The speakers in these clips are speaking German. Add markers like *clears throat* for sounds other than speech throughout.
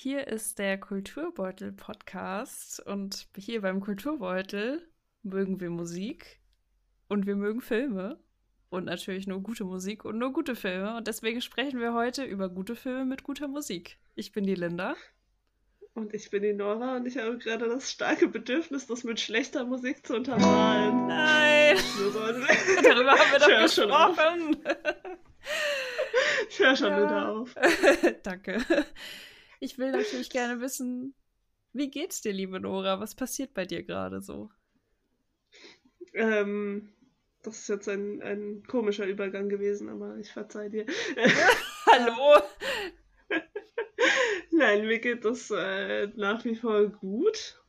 Hier ist der Kulturbeutel-Podcast und hier beim Kulturbeutel mögen wir Musik und wir mögen Filme und natürlich nur gute Musik und nur gute Filme und deswegen sprechen wir heute über gute Filme mit guter Musik. Ich bin die Linda. Und ich bin die Nora und ich habe gerade das starke Bedürfnis, das mit schlechter Musik zu untermalen. Nein! *laughs* Darüber haben wir doch gesprochen. Ich höre schon ja. wieder auf. *laughs* Danke. Ich will natürlich gerne wissen, wie geht's dir, liebe Nora? Was passiert bei dir gerade so? Ähm, das ist jetzt ein, ein komischer Übergang gewesen, aber ich verzeih dir. *laughs* Hallo? *laughs* Nein, mir geht das äh, nach wie vor gut.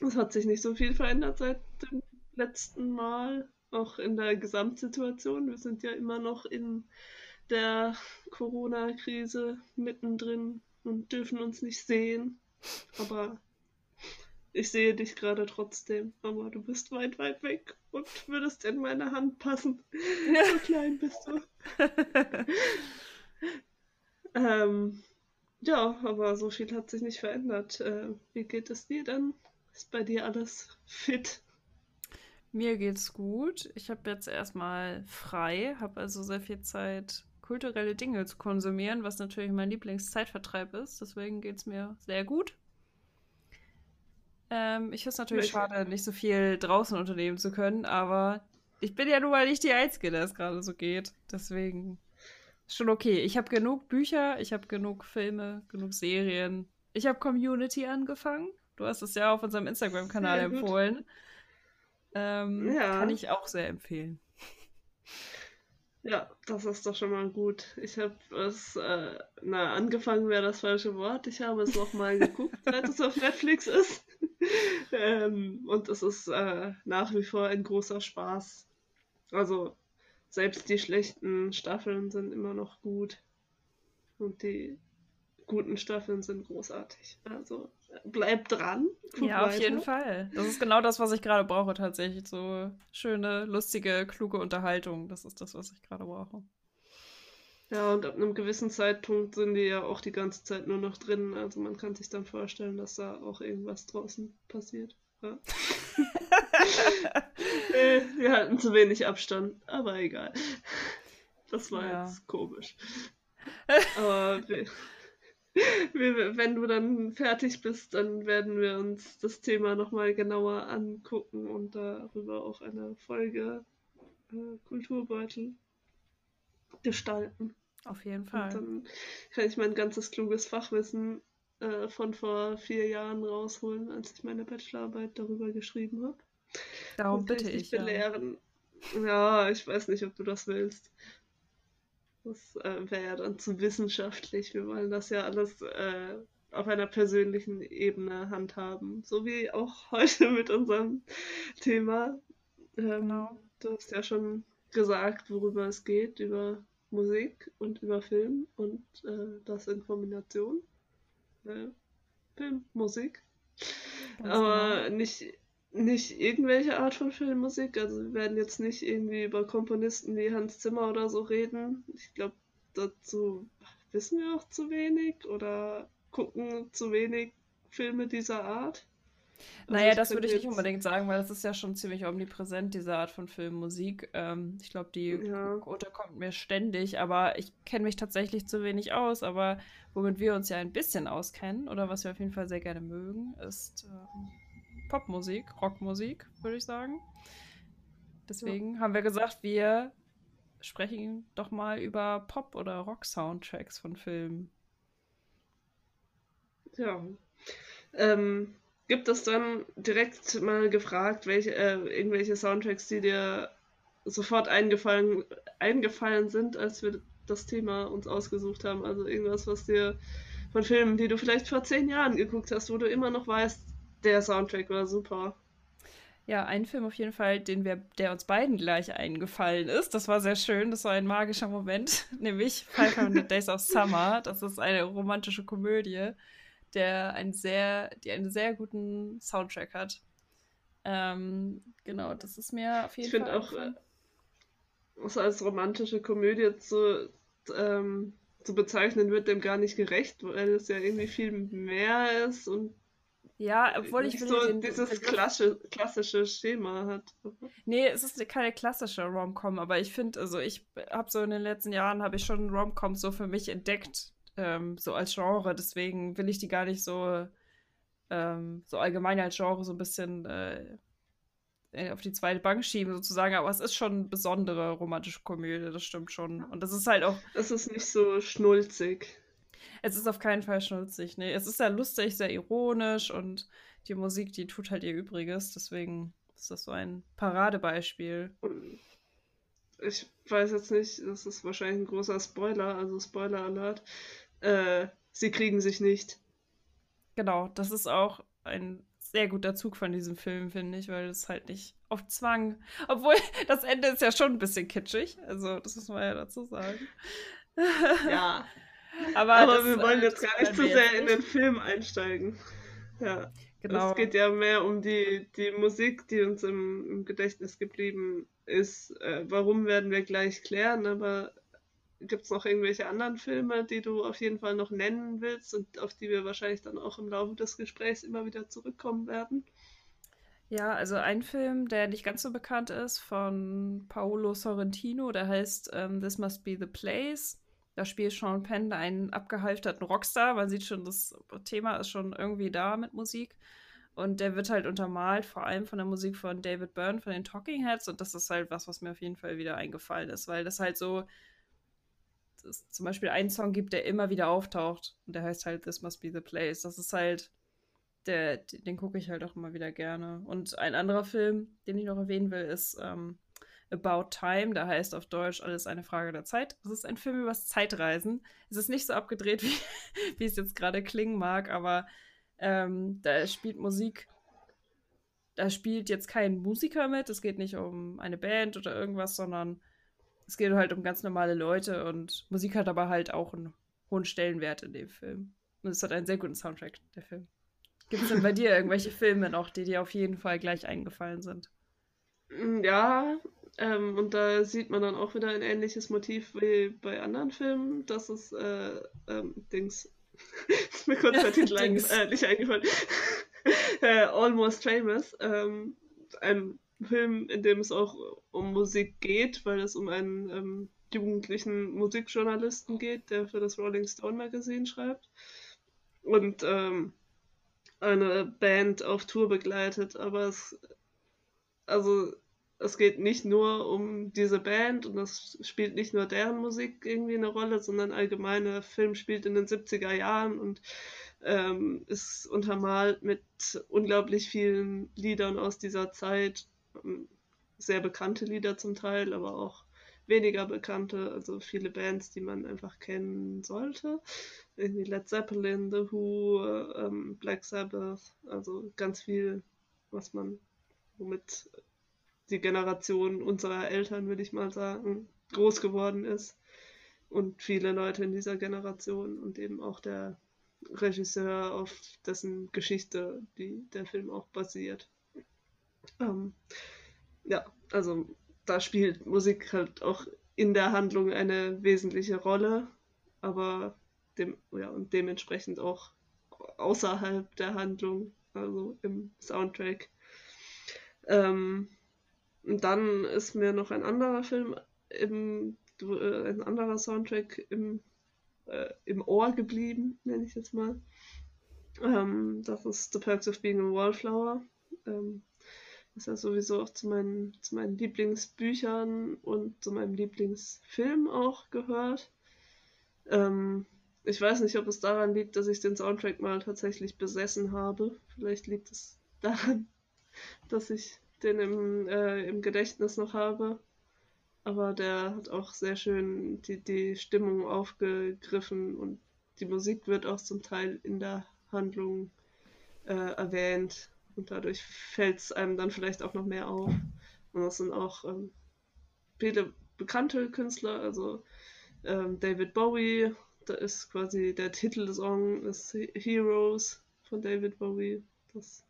Es hat sich nicht so viel verändert seit dem letzten Mal, auch in der Gesamtsituation. Wir sind ja immer noch in der Corona-Krise mittendrin und dürfen uns nicht sehen. Aber ich sehe dich gerade trotzdem. Aber du bist weit, weit weg und würdest in meine Hand passen. so *laughs* klein bist du. ähm, ja, aber so viel hat sich nicht verändert. Äh, wie geht es dir dann? Ist bei dir alles fit? Mir geht's gut. Ich habe jetzt erstmal frei, habe also sehr viel Zeit kulturelle Dinge zu konsumieren, was natürlich mein Lieblingszeitvertreib ist. Deswegen geht es mir sehr gut. Ähm, ich finde es natürlich schade, nicht so viel draußen unternehmen zu können, aber ich bin ja nun mal nicht die Einzige, der es gerade so geht. Deswegen ist schon okay. Ich habe genug Bücher, ich habe genug Filme, genug Serien. Ich habe Community angefangen. Du hast es ja auf unserem Instagram-Kanal empfohlen. Ähm, ja. Kann ich auch sehr empfehlen. Ja, das ist doch schon mal gut. Ich habe es, äh, na, angefangen wäre das falsche Wort. Ich habe es nochmal geguckt, *laughs* seit es auf Netflix ist. *laughs* ähm, und es ist äh, nach wie vor ein großer Spaß. Also, selbst die schlechten Staffeln sind immer noch gut. Und die guten Staffeln sind großartig. Also, bleib dran. ja, auf weiter. jeden Fall. Das ist genau das, was ich gerade brauche, tatsächlich. So schöne, lustige, kluge Unterhaltung. Das ist das, was ich gerade brauche. Ja, und ab einem gewissen Zeitpunkt sind die ja auch die ganze Zeit nur noch drin. Also man kann sich dann vorstellen, dass da auch irgendwas draußen passiert. Ja. *laughs* äh, wir halten zu wenig Abstand, aber egal. Das war ja. jetzt komisch. *laughs* Aber wir, wenn du dann fertig bist, dann werden wir uns das Thema nochmal genauer angucken und darüber auch eine Folge äh, Kulturbeutel gestalten. Auf jeden Fall. Und dann kann ich mein ganzes kluges Fachwissen äh, von vor vier Jahren rausholen, als ich meine Bachelorarbeit darüber geschrieben habe. Darum bitte ich. Belehren. Ja. ja, ich weiß nicht, ob du das willst. Das äh, wäre ja dann zu wissenschaftlich. Wir wollen das ja alles äh, auf einer persönlichen Ebene handhaben. So wie auch *laughs* heute mit unserem Thema. Ähm, genau. Du hast ja schon gesagt, worüber es geht, über Musik und über Film und äh, das in Kombination. Äh, Film, Musik. Ganz Aber genau. nicht nicht irgendwelche Art von Filmmusik. Also wir werden jetzt nicht irgendwie über Komponisten wie Hans Zimmer oder so reden. Ich glaube, dazu wissen wir auch zu wenig oder gucken zu wenig Filme dieser Art. Also naja, das würde ich nicht unbedingt sagen, weil das ist ja schon ziemlich omnipräsent, diese Art von Filmmusik. Ähm, ich glaube, die ja. Quote kommt mir ständig, aber ich kenne mich tatsächlich zu wenig aus. Aber womit wir uns ja ein bisschen auskennen oder was wir auf jeden Fall sehr gerne mögen, ist ähm, Popmusik, Rockmusik, würde ich sagen. Deswegen ja. haben wir gesagt, wir sprechen doch mal über Pop- oder Rock-Soundtracks von Filmen. Ja. Ähm, gibt es dann direkt mal gefragt, welche, äh, irgendwelche Soundtracks, die dir sofort eingefallen, eingefallen sind, als wir das Thema uns ausgesucht haben? Also irgendwas, was dir von Filmen, die du vielleicht vor zehn Jahren geguckt hast, wo du immer noch weißt, der Soundtrack war super. Ja, ein Film auf jeden Fall, den wir, der uns beiden gleich eingefallen ist. Das war sehr schön. Das war ein magischer Moment, *laughs* nämlich 500 Days of Summer. Das ist eine romantische Komödie, der einen sehr, die einen sehr guten Soundtrack hat. Ähm, genau, das ist mir auf jeden ich Fall. Ich finde auch, äh, als romantische Komödie zu, ähm, zu bezeichnen, wird dem gar nicht gerecht, weil es ja irgendwie viel mehr ist und ja, obwohl ich so den, dieses den klassische, klassische Schema hat. *laughs* Nee, es ist keine klassische Rom-Com, aber ich finde, also ich habe so in den letzten Jahren habe ich schon Rom-Coms so für mich entdeckt, ähm, so als Genre. Deswegen will ich die gar nicht so ähm, so allgemein als Genre so ein bisschen äh, äh, auf die zweite Bank schieben sozusagen, aber es ist schon eine besondere romantische Komödie, das stimmt schon. Und das ist halt auch. Es ist nicht so schnulzig. Es ist auf keinen Fall schnulzig, nee. Es ist sehr lustig, sehr ironisch und die Musik, die tut halt ihr Übriges, deswegen ist das so ein Paradebeispiel. Ich weiß jetzt nicht, das ist wahrscheinlich ein großer Spoiler, also Spoiler-Alert. Äh, sie kriegen sich nicht. Genau, das ist auch ein sehr guter Zug von diesem Film, finde ich, weil es halt nicht auf Zwang. Obwohl, *laughs* das Ende ist ja schon ein bisschen kitschig. Also, das muss man ja dazu sagen. Ja. *laughs* Aber, Aber wir wollen jetzt gar nicht zu sehr in den Film einsteigen. Ja. Genau. Es geht ja mehr um die, die Musik, die uns im, im Gedächtnis geblieben ist. Äh, warum werden wir gleich klären, aber Gibt es noch irgendwelche anderen Filme, die du auf jeden Fall noch nennen willst und auf die wir wahrscheinlich dann auch im Laufe des Gesprächs immer wieder zurückkommen werden? Ja, also ein Film, der nicht ganz so bekannt ist, von Paolo Sorrentino, der heißt ähm, This Must Be the Place. Da spielt Sean Penn einen abgehalfterten Rockstar. Man sieht schon, das Thema ist schon irgendwie da mit Musik. Und der wird halt untermalt, vor allem von der Musik von David Byrne von den Talking Heads. Und das ist halt was, was mir auf jeden Fall wieder eingefallen ist, weil das halt so es zum Beispiel einen Song gibt, der immer wieder auftaucht. Und der heißt halt This Must Be the Place. Das ist halt, der, den gucke ich halt auch immer wieder gerne. Und ein anderer Film, den ich noch erwähnen will, ist ähm, About Time. Der heißt auf Deutsch Alles eine Frage der Zeit. Das ist ein Film über das Zeitreisen. Es ist nicht so abgedreht, *laughs* wie, wie es jetzt gerade klingen mag, aber ähm, da spielt Musik da spielt jetzt kein Musiker mit, es geht nicht um eine Band oder irgendwas, sondern es geht halt um ganz normale Leute und Musik hat aber halt auch einen hohen Stellenwert in dem Film. Und es hat einen sehr guten Soundtrack, der Film. Gibt es denn bei dir irgendwelche Filme noch, die dir auf jeden Fall gleich eingefallen sind? Mm, ja, ähm, und da sieht man dann auch wieder ein ähnliches Motiv wie bei anderen Filmen. Das ist äh, ähm, Dings. *laughs* ist mir kurz der *laughs* Titel ein, äh, nicht eingefallen. *laughs* äh, Almost Famous. Ähm, ein Film, in dem es auch um Musik geht, weil es um einen ähm, jugendlichen Musikjournalisten geht, der für das Rolling Stone Magazine schreibt und ähm, eine Band auf Tour begleitet. Aber es, also es geht nicht nur um diese Band und es spielt nicht nur deren Musik irgendwie eine Rolle, sondern allgemein der Film spielt in den 70er Jahren und ähm, ist untermalt mit unglaublich vielen Liedern aus dieser Zeit sehr bekannte Lieder zum Teil, aber auch weniger bekannte, also viele Bands, die man einfach kennen sollte. Irgendwie Led Zeppelin, The Who, ähm, Black Sabbath, also ganz viel, was man, womit die Generation unserer Eltern, würde ich mal sagen, groß geworden ist. Und viele Leute in dieser Generation und eben auch der Regisseur, auf dessen Geschichte die, der Film auch basiert. Ähm, ja, also da spielt Musik halt auch in der Handlung eine wesentliche Rolle, aber dem, ja, und dementsprechend auch außerhalb der Handlung, also im Soundtrack. Ähm, und dann ist mir noch ein anderer Film im, äh, ein anderer Soundtrack im, äh, im Ohr geblieben, nenne ich jetzt mal. Ähm, das ist The Perks of Being a Wallflower. Ähm, ist ja sowieso auch zu meinen, zu meinen Lieblingsbüchern und zu meinem Lieblingsfilm auch gehört. Ähm, ich weiß nicht, ob es daran liegt, dass ich den Soundtrack mal tatsächlich besessen habe. Vielleicht liegt es daran, *laughs* dass ich den im, äh, im Gedächtnis noch habe. Aber der hat auch sehr schön die, die Stimmung aufgegriffen und die Musik wird auch zum Teil in der Handlung äh, erwähnt. Und dadurch fällt es einem dann vielleicht auch noch mehr auf. Und das sind auch ähm, viele bekannte Künstler, also ähm, David Bowie, da ist quasi der Titelsong ist Heroes von David Bowie. Das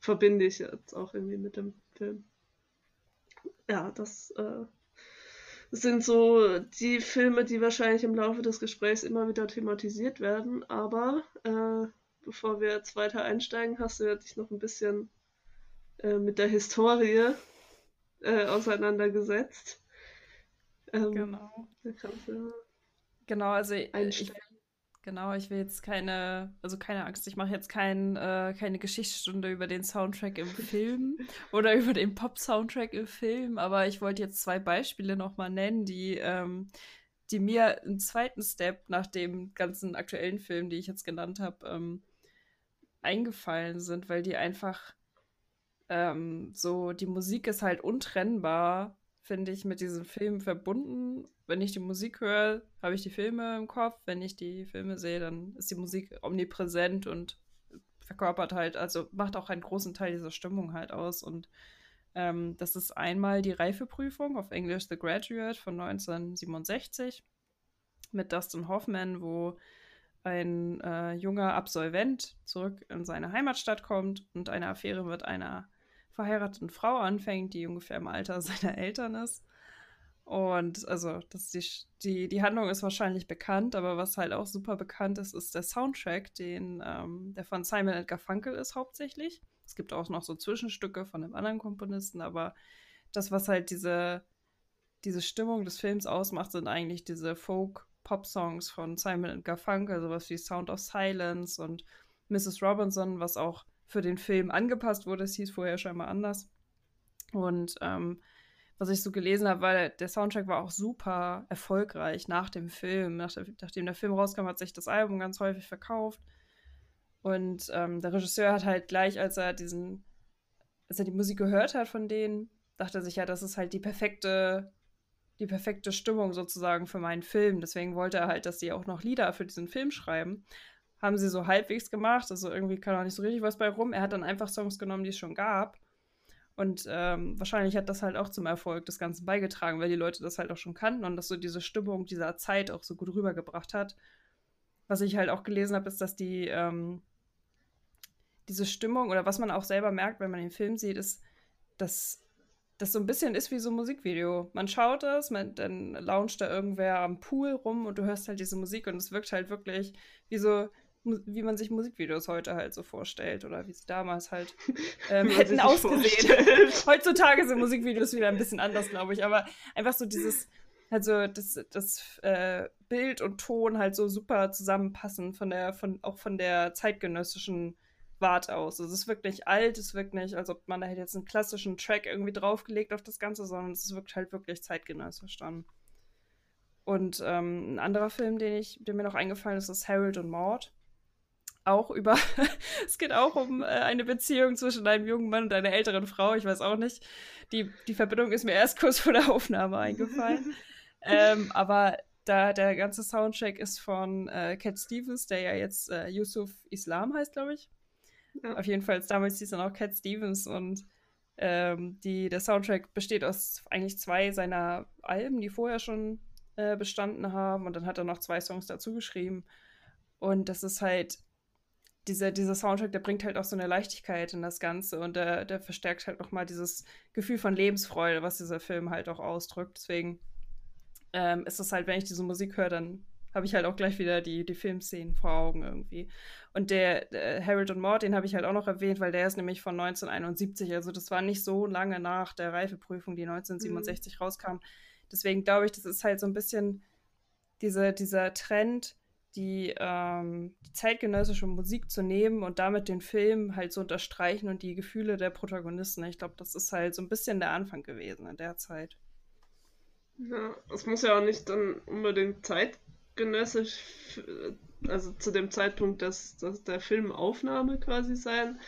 verbinde ich jetzt auch irgendwie mit dem Film. Ja, das äh, sind so die Filme, die wahrscheinlich im Laufe des Gesprächs immer wieder thematisiert werden. Aber äh, bevor wir jetzt weiter einsteigen, hast du ja dich noch ein bisschen äh, mit der Historie äh, auseinandergesetzt. Ähm, genau. Genau, also ich, genau, ich will jetzt keine, also keine Angst, ich mache jetzt kein, äh, keine Geschichtsstunde über den Soundtrack im Film *laughs* oder über den Pop-Soundtrack im Film, aber ich wollte jetzt zwei Beispiele nochmal nennen, die, ähm, die mir im zweiten Step nach dem ganzen aktuellen Film, die ich jetzt genannt habe, ähm, eingefallen sind, weil die einfach ähm, so, die Musik ist halt untrennbar, finde ich, mit diesem Film verbunden. Wenn ich die Musik höre, habe ich die Filme im Kopf. Wenn ich die Filme sehe, dann ist die Musik omnipräsent und verkörpert halt, also macht auch einen großen Teil dieser Stimmung halt aus. Und ähm, das ist einmal die Reifeprüfung auf Englisch The Graduate von 1967 mit Dustin Hoffman, wo ein äh, junger Absolvent zurück in seine Heimatstadt kommt und eine Affäre mit einer verheirateten Frau anfängt, die ungefähr im Alter *laughs* seiner Eltern ist. Und also, das die, die, die Handlung ist wahrscheinlich bekannt, aber was halt auch super bekannt ist, ist der Soundtrack, den, ähm, der von Simon Edgar Funkel ist hauptsächlich. Es gibt auch noch so Zwischenstücke von einem anderen Komponisten, aber das, was halt diese, diese Stimmung des Films ausmacht, sind eigentlich diese Folk-Pop-Songs von Simon Garfunkel, sowas wie Sound of Silence und Mrs. Robinson, was auch für den Film angepasst wurde. Es hieß vorher scheinbar anders. Und ähm, was ich so gelesen habe, weil der Soundtrack war auch super erfolgreich nach dem Film. Nach der, nachdem der Film rauskam, hat sich das Album ganz häufig verkauft. Und ähm, der Regisseur hat halt gleich, als er diesen, als er die Musik gehört hat von denen, dachte er sich ja, das ist halt die perfekte, die perfekte Stimmung sozusagen für meinen Film. Deswegen wollte er halt, dass sie auch noch Lieder für diesen Film schreiben haben sie so halbwegs gemacht. Also irgendwie kam auch nicht so richtig was bei rum. Er hat dann einfach Songs genommen, die es schon gab. Und ähm, wahrscheinlich hat das halt auch zum Erfolg des Ganzen beigetragen, weil die Leute das halt auch schon kannten und das so diese Stimmung dieser Zeit auch so gut rübergebracht hat. Was ich halt auch gelesen habe, ist, dass die ähm, diese Stimmung oder was man auch selber merkt, wenn man den Film sieht, ist, dass das so ein bisschen ist wie so ein Musikvideo. Man schaut es, man, dann launcht da irgendwer am Pool rum und du hörst halt diese Musik und es wirkt halt wirklich wie so wie man sich Musikvideos heute halt so vorstellt oder wie sie damals halt *laughs* ähm, hätten ausgesehen. Heutzutage sind Musikvideos wieder ein bisschen anders, glaube ich, aber einfach so dieses, also das, das äh, Bild und Ton halt so super zusammenpassen von der, von, auch von der zeitgenössischen Warte aus. Also es ist wirklich alt, es wirkt nicht, als ob man da hätte jetzt einen klassischen Track irgendwie draufgelegt auf das Ganze, sondern es wirkt halt wirklich zeitgenössisch dann. Und ähm, ein anderer Film, den ich, der mir noch eingefallen ist, ist Harold und Maud auch über, *laughs* es geht auch um äh, eine Beziehung zwischen einem jungen Mann und einer älteren Frau. Ich weiß auch nicht. Die, die Verbindung ist mir erst *laughs* kurz vor der Aufnahme eingefallen. *laughs* ähm, aber da der ganze Soundtrack ist von äh, Cat Stevens, der ja jetzt äh, Yusuf Islam heißt, glaube ich. Ja. Auf jeden Fall, damals hieß er noch Cat Stevens und ähm, die, der Soundtrack besteht aus eigentlich zwei seiner Alben, die vorher schon äh, bestanden haben und dann hat er noch zwei Songs dazu geschrieben. Und das ist halt dieser, dieser Soundtrack, der bringt halt auch so eine Leichtigkeit in das Ganze und der, der verstärkt halt nochmal dieses Gefühl von Lebensfreude, was dieser Film halt auch ausdrückt. Deswegen ähm, ist das halt, wenn ich diese Musik höre, dann habe ich halt auch gleich wieder die, die Filmszenen vor Augen irgendwie. Und der, der Harold und Mord, den habe ich halt auch noch erwähnt, weil der ist nämlich von 1971. Also das war nicht so lange nach der Reifeprüfung, die 1967 mhm. rauskam. Deswegen glaube ich, das ist halt so ein bisschen diese, dieser Trend, die, ähm, die zeitgenössische Musik zu nehmen und damit den Film halt zu unterstreichen und die Gefühle der Protagonisten. Ich glaube, das ist halt so ein bisschen der Anfang gewesen in der Zeit. Ja, es muss ja auch nicht dann unbedingt zeitgenössisch, also zu dem Zeitpunkt dass, dass der Filmaufnahme quasi sein.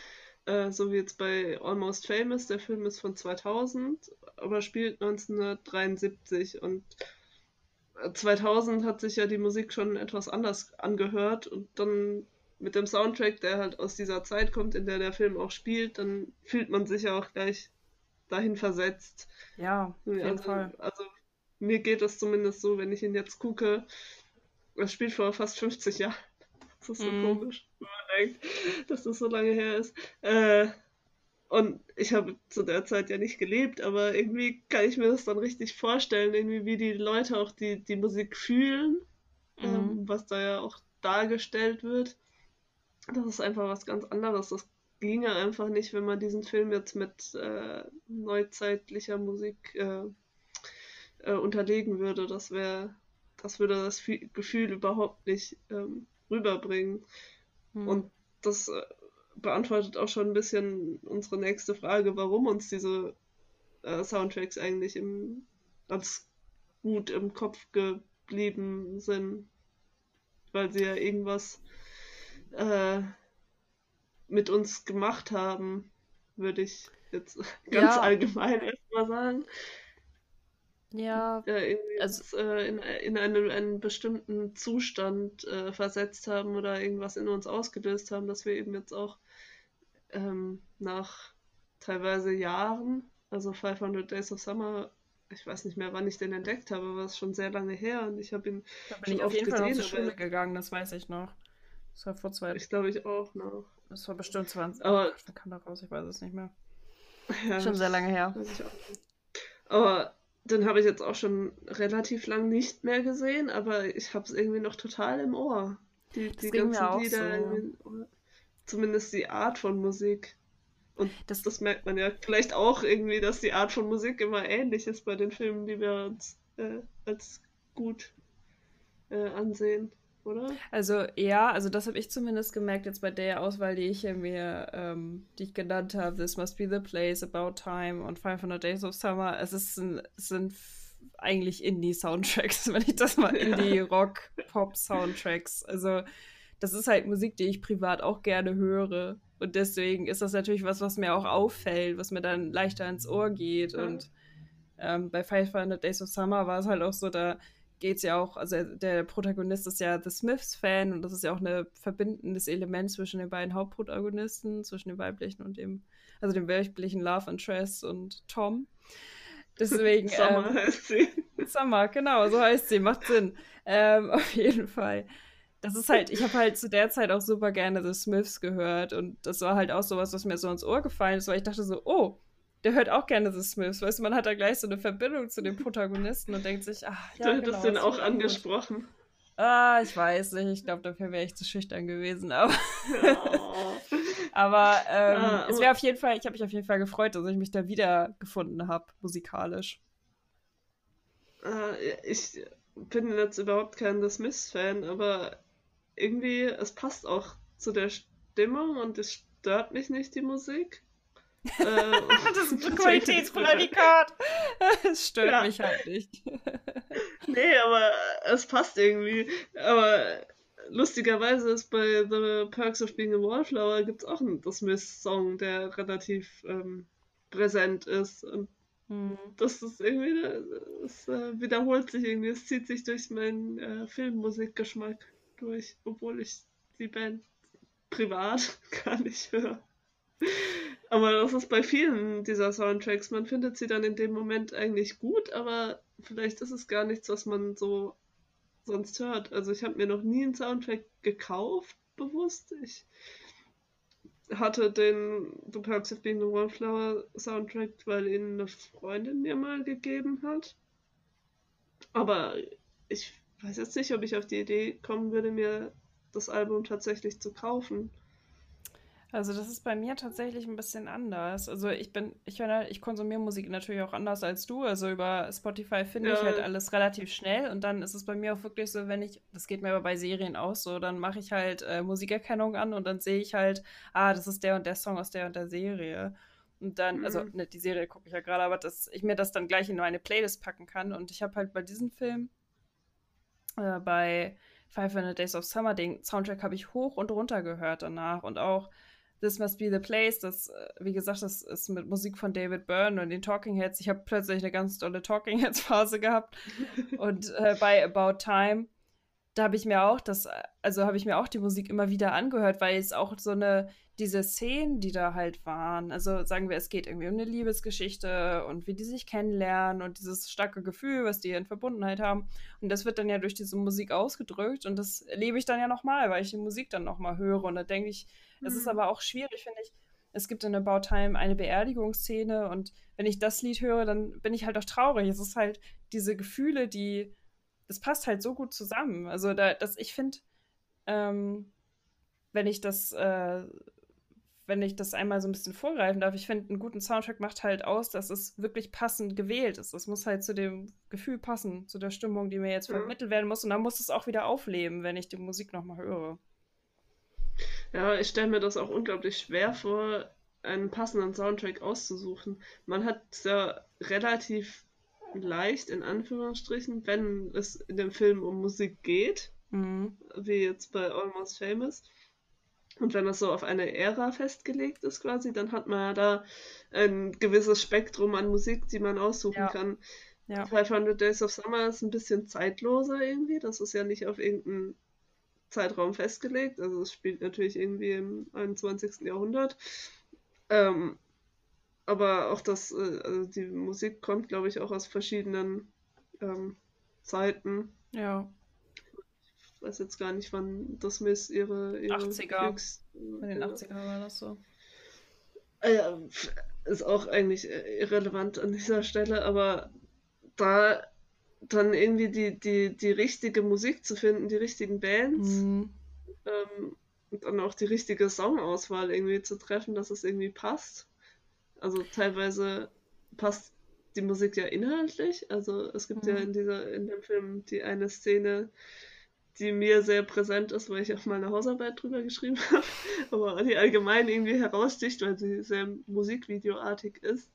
Äh, so wie jetzt bei Almost Famous, der Film ist von 2000, aber spielt 1973 und 2000 hat sich ja die Musik schon etwas anders angehört und dann mit dem Soundtrack, der halt aus dieser Zeit kommt, in der der Film auch spielt, dann fühlt man sich ja auch gleich dahin versetzt. Ja, auf jeden also, Fall. Also mir geht das zumindest so, wenn ich ihn jetzt gucke, das spielt vor fast 50 Jahren. Das ist so mm. komisch, wenn man denkt, dass das so lange her ist. Äh, und ich habe zu der Zeit ja nicht gelebt, aber irgendwie kann ich mir das dann richtig vorstellen, irgendwie wie die Leute auch die, die Musik fühlen, mhm. ähm, was da ja auch dargestellt wird. Das ist einfach was ganz anderes. Das ginge einfach nicht, wenn man diesen Film jetzt mit äh, neuzeitlicher Musik äh, äh, unterlegen würde. Das wäre, das würde das Gefühl überhaupt nicht ähm, rüberbringen. Mhm. Und das äh, beantwortet auch schon ein bisschen unsere nächste Frage, warum uns diese äh, Soundtracks eigentlich im, als gut im Kopf geblieben sind. Weil sie ja irgendwas äh, mit uns gemacht haben, würde ich jetzt *laughs* ganz ja. allgemein erstmal sagen. Ja, äh, also, äh, in, in einen, einen bestimmten Zustand äh, versetzt haben oder irgendwas in uns ausgelöst haben, dass wir eben jetzt auch ähm, nach teilweise Jahren, also 500 Days of Summer, ich weiß nicht mehr, wann ich den entdeckt habe, aber es ist schon sehr lange her und ich habe ihn da bin schon ich auf jeden gesehen, Fall auf die Schule gegangen, das weiß ich noch. Das war vor zwei Ich glaube ich auch noch. Das war bestimmt 20. Aber oh, kam da raus, ich weiß es nicht mehr. Ja, schon sehr lange her. Aber den habe ich jetzt auch schon relativ lang nicht mehr gesehen, aber ich habe es irgendwie noch total im Ohr. Die, die ganzen Lieder, so. Zumindest die Art von Musik. Und das, das merkt man ja vielleicht auch irgendwie, dass die Art von Musik immer ähnlich ist bei den Filmen, die wir uns äh, als gut äh, ansehen oder? Also ja, also das habe ich zumindest gemerkt jetzt bei der Auswahl, die ich mir, ähm, die ich genannt habe. This Must Be the Place, About Time und 500 Days of Summer. Es, ist ein, es sind eigentlich Indie-Soundtracks, *laughs* wenn ich das mal Indie-Rock-Pop-Soundtracks. Also das ist halt Musik, die ich privat auch gerne höre. Und deswegen ist das natürlich was, was mir auch auffällt, was mir dann leichter ins Ohr geht. Ja. Und ähm, bei 500 Days of Summer war es halt auch so, da geht es ja auch, also der Protagonist ist ja The Smiths-Fan und das ist ja auch ein verbindendes Element zwischen den beiden Hauptprotagonisten, zwischen dem weiblichen und dem, also dem weiblichen Love Interest und Tom. Deswegen. *laughs* Summer ähm, heißt sie. Summer, genau, so heißt sie, macht Sinn. Ähm, auf jeden Fall. Das ist halt, ich habe halt zu der Zeit auch super gerne The Smiths gehört und das war halt auch sowas, was mir so ins Ohr gefallen ist, weil ich dachte so, oh, der hört auch gerne The Smiths. Weißt du, man hat da gleich so eine Verbindung zu dem Protagonisten und denkt sich, ach, ja, Du hättest genau, den auch angesprochen. Gut. Ah, ich weiß nicht. Ich glaube, dafür wäre ich zu schüchtern gewesen. Aber, *laughs* aber ähm, ah, es wäre auf jeden Fall, ich habe mich auf jeden Fall gefreut, dass ich mich da wiedergefunden habe, musikalisch. Äh, ich bin jetzt überhaupt kein The Smiths-Fan, aber irgendwie, es passt auch zu der Stimmung und es stört mich nicht, die Musik. *laughs* Äh, das ist ein *laughs* Qualitätsprädikat. *laughs* Es stört ja. mich halt nicht. nee, aber es passt irgendwie. Aber lustigerweise ist bei The Perks of Being a Wallflower gibt es auch einen The Smiths-Song, der relativ ähm, präsent ist. Und hm. das ist irgendwie, es äh, wiederholt sich irgendwie, es zieht sich durch meinen äh, Filmmusikgeschmack durch, obwohl ich die Band privat *laughs* gar nicht höre. Aber das ist bei vielen dieser Soundtracks. Man findet sie dann in dem Moment eigentlich gut, aber vielleicht ist es gar nichts, was man so sonst hört. Also ich habe mir noch nie einen Soundtrack gekauft, bewusst. Ich hatte den The Perks of Being a Wallflower Soundtrack, weil ihn eine Freundin mir mal gegeben hat. Aber ich weiß jetzt nicht, ob ich auf die Idee kommen würde, mir das Album tatsächlich zu kaufen. Also das ist bei mir tatsächlich ein bisschen anders. Also ich bin, ich meine, ich konsumiere Musik natürlich auch anders als du. Also über Spotify finde ja. ich halt alles relativ schnell und dann ist es bei mir auch wirklich so, wenn ich, das geht mir aber bei Serien aus, so dann mache ich halt äh, Musikerkennung an und dann sehe ich halt, ah, das ist der und der Song aus der und der Serie. Und dann, also, mhm. also ne, die Serie gucke ich ja gerade, aber dass ich mir das dann gleich in meine Playlist packen kann. Und ich habe halt bei diesem Film, äh, bei 500 Days of Summer, den Soundtrack habe ich hoch und runter gehört danach und auch This Must Be the Place, das, äh, wie gesagt, das ist mit Musik von David Byrne und den Talking Heads. Ich habe plötzlich eine ganz tolle Talking Heads Phase gehabt. *laughs* und äh, bei About Time, da habe ich mir auch das, also habe ich mir auch die Musik immer wieder angehört, weil es auch so eine, diese Szenen, die da halt waren, also sagen wir, es geht irgendwie um eine Liebesgeschichte und wie die sich kennenlernen und dieses starke Gefühl, was die in Verbundenheit haben. Und das wird dann ja durch diese Musik ausgedrückt und das erlebe ich dann ja nochmal, weil ich die Musik dann nochmal höre und da denke ich, es ist mhm. aber auch schwierig, finde ich, es gibt in About Time eine Beerdigungsszene und wenn ich das Lied höre, dann bin ich halt auch traurig. Es ist halt diese Gefühle, die, das passt halt so gut zusammen. Also da, dass ich finde, ähm, wenn ich das, äh, wenn ich das einmal so ein bisschen vorgreifen darf, ich finde, einen guten Soundtrack macht halt aus, dass es wirklich passend gewählt ist. Es muss halt zu dem Gefühl passen, zu der Stimmung, die mir jetzt mhm. vermittelt werden muss. Und dann muss es auch wieder aufleben, wenn ich die Musik nochmal höre. Ja, ich stelle mir das auch unglaublich schwer vor, einen passenden Soundtrack auszusuchen. Man hat es ja relativ leicht, in Anführungsstrichen, wenn es in dem Film um Musik geht, mhm. wie jetzt bei Almost Famous. Und wenn das so auf eine Ära festgelegt ist quasi, dann hat man ja da ein gewisses Spektrum an Musik, die man aussuchen ja. kann. Ja. 500 Days of Summer ist ein bisschen zeitloser irgendwie. Das ist ja nicht auf irgendeinen Zeitraum festgelegt. Also es spielt natürlich irgendwie im 21. Jahrhundert. Ähm, aber auch das, äh, also die Musik kommt, glaube ich, auch aus verschiedenen ähm, Zeiten. Ja. Ich weiß jetzt gar nicht, wann das Miss ihre, ihre 80er. Kriegs In den 80er war das so. Äh, ist auch eigentlich irrelevant an dieser Stelle, aber da dann irgendwie die, die, die richtige Musik zu finden, die richtigen Bands mhm. ähm, und dann auch die richtige Songauswahl irgendwie zu treffen, dass es irgendwie passt. Also teilweise passt die Musik ja inhaltlich. Also es gibt mhm. ja in dieser, in dem Film die eine Szene, die mir sehr präsent ist, weil ich auch mal eine Hausarbeit drüber geschrieben *laughs* habe, aber die allgemein irgendwie heraussticht, weil sie sehr musikvideoartig ist,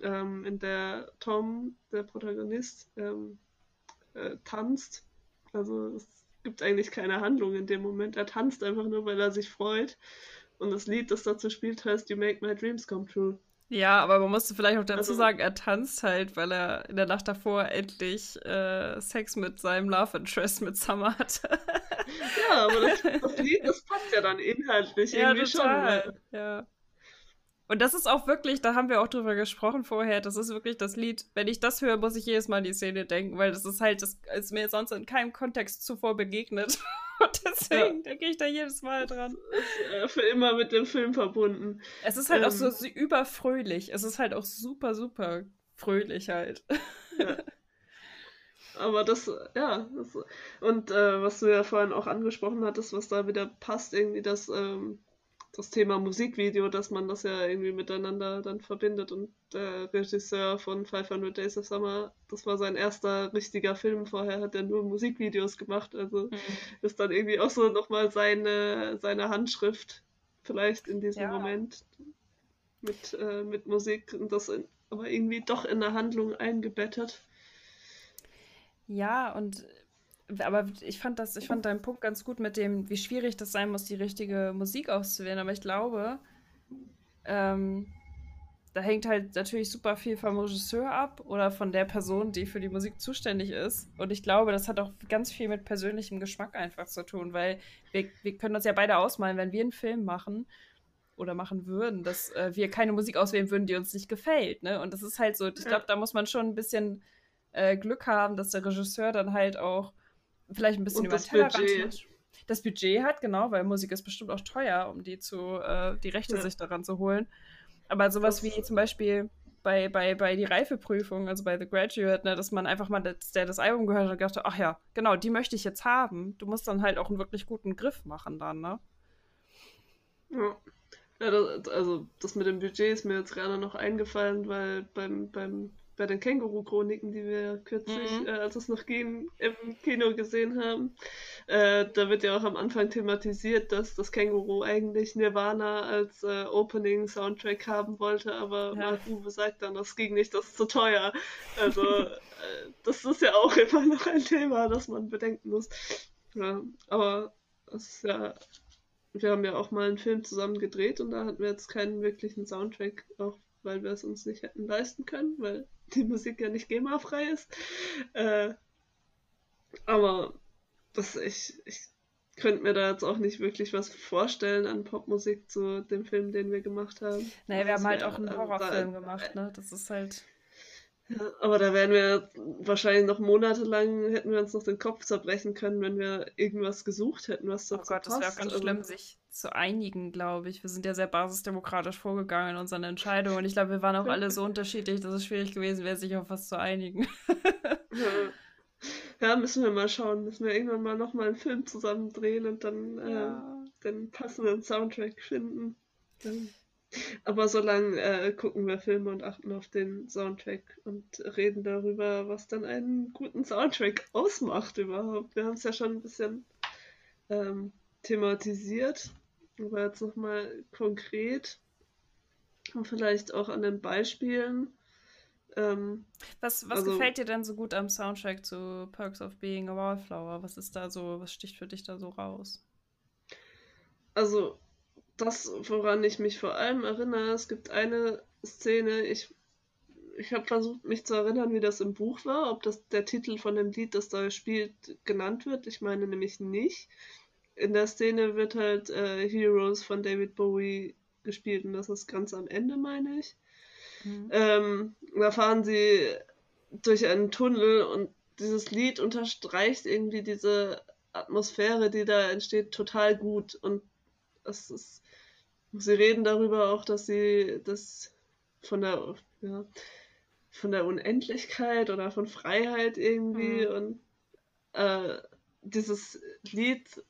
ähm, in der Tom, der Protagonist, ähm, äh, tanzt. Also es gibt eigentlich keine Handlung in dem Moment. Er tanzt einfach nur, weil er sich freut. Und das Lied, das dazu spielt, heißt You Make My Dreams Come True. Ja, aber man musste vielleicht auch dazu also, sagen, er tanzt halt, weil er in der Nacht davor endlich äh, Sex mit seinem Love Interest mit Summer hatte. ja, aber das, das, *laughs* Lied, das passt ja dann inhaltlich ja, irgendwie total. schon. Ja. Und das ist auch wirklich, da haben wir auch drüber gesprochen vorher, das ist wirklich das Lied, wenn ich das höre, muss ich jedes Mal an die Szene denken, weil das ist halt, das ist mir sonst in keinem Kontext zuvor begegnet. *laughs* Und deswegen ja. denke ich da jedes Mal dran. Ist, äh, für immer mit dem Film verbunden. Es ist halt ähm, auch so, so überfröhlich. Es ist halt auch super, super fröhlich halt. *laughs* Ja. Aber das, ja, das, und äh, was du ja vorhin auch angesprochen hattest, was da wieder passt, irgendwie, dass ähm, das Thema Musikvideo, dass man das ja irgendwie miteinander dann verbindet. Und der Regisseur von 500 Days of Summer, das war sein erster richtiger Film. Vorher hat er nur Musikvideos gemacht. Also mhm. ist dann irgendwie auch so nochmal seine, seine Handschrift vielleicht in diesem ja. Moment mit, äh, mit Musik und das in, aber irgendwie doch in der Handlung eingebettet. Ja, und aber ich fand das, ich fand deinen Punkt ganz gut mit dem, wie schwierig das sein muss, die richtige Musik auszuwählen. Aber ich glaube, ähm, da hängt halt natürlich super viel vom Regisseur ab oder von der Person, die für die Musik zuständig ist. Und ich glaube, das hat auch ganz viel mit persönlichem Geschmack einfach zu tun, weil wir, wir können uns ja beide ausmalen, wenn wir einen Film machen oder machen würden, dass äh, wir keine Musik auswählen würden, die uns nicht gefällt. Ne? Und das ist halt so, ich glaube, da muss man schon ein bisschen äh, Glück haben, dass der Regisseur dann halt auch vielleicht ein bisschen über den Tellerrand das Budget hat, genau, weil Musik ist bestimmt auch teuer, um die zu, äh, die Rechte ja. sich daran zu holen. Aber sowas das wie zum Beispiel bei, bei, bei die Reifeprüfung, also bei The Graduate, ne, dass man einfach mal das, der das Album gehört hat und dachte, ach ja, genau, die möchte ich jetzt haben. Du musst dann halt auch einen wirklich guten Griff machen dann, ne? Ja. ja das, also das mit dem Budget ist mir jetzt gerade noch eingefallen, weil beim, beim bei den Känguru-Chroniken, die wir kürzlich, mhm. äh, als es noch ging, im Kino gesehen haben, äh, da wird ja auch am Anfang thematisiert, dass das Känguru eigentlich Nirvana als äh, Opening-Soundtrack haben wollte, aber ja. Mark Uwe sagt dann, das ging nicht, das ist zu teuer. Also äh, das ist ja auch *laughs* immer noch ein Thema, das man bedenken muss. Ja, aber es ist ja wir haben ja auch mal einen Film zusammen gedreht und da hatten wir jetzt keinen wirklichen Soundtrack, auch weil wir es uns nicht hätten leisten können, weil die Musik ja nicht GEMA-frei ist. Äh, aber das, ich, ich könnte mir da jetzt auch nicht wirklich was vorstellen an Popmusik zu dem Film, den wir gemacht haben. Naja, wir haben halt auch einen Horrorfilm da, gemacht, ne? Das ist halt. Ja, aber da wären wir wahrscheinlich noch monatelang, hätten wir uns noch den Kopf zerbrechen können, wenn wir irgendwas gesucht hätten, was dazu Oh Gott, das wäre auch ganz also, schlimm, sich zu einigen, glaube ich. Wir sind ja sehr basisdemokratisch vorgegangen in unseren Entscheidungen und ich glaube, wir waren auch alle so *laughs* unterschiedlich, dass es schwierig gewesen wäre, sich auf was zu einigen. ja. ja. müssen wir mal schauen. Müssen wir irgendwann mal nochmal einen Film zusammen drehen und dann ja. äh, den passenden Soundtrack finden. Dann aber solange äh, gucken wir Filme und achten auf den Soundtrack und reden darüber, was dann einen guten Soundtrack ausmacht überhaupt. Wir haben es ja schon ein bisschen ähm, thematisiert, aber jetzt nochmal konkret und vielleicht auch an den Beispielen. Ähm, was was also, gefällt dir denn so gut am Soundtrack zu Perks of Being a Wallflower? Was ist da so, was sticht für dich da so raus? Also das, woran ich mich vor allem erinnere, es gibt eine Szene, ich, ich habe versucht, mich zu erinnern, wie das im Buch war, ob das der Titel von dem Lied, das da spielt, genannt wird. Ich meine nämlich nicht. In der Szene wird halt äh, Heroes von David Bowie gespielt und das ist ganz am Ende, meine ich. Mhm. Ähm, da fahren sie durch einen Tunnel und dieses Lied unterstreicht irgendwie diese Atmosphäre, die da entsteht, total gut. Und es ist Sie reden darüber auch, dass sie das von der, ja, von der Unendlichkeit oder von Freiheit irgendwie mhm. und äh, dieses Lied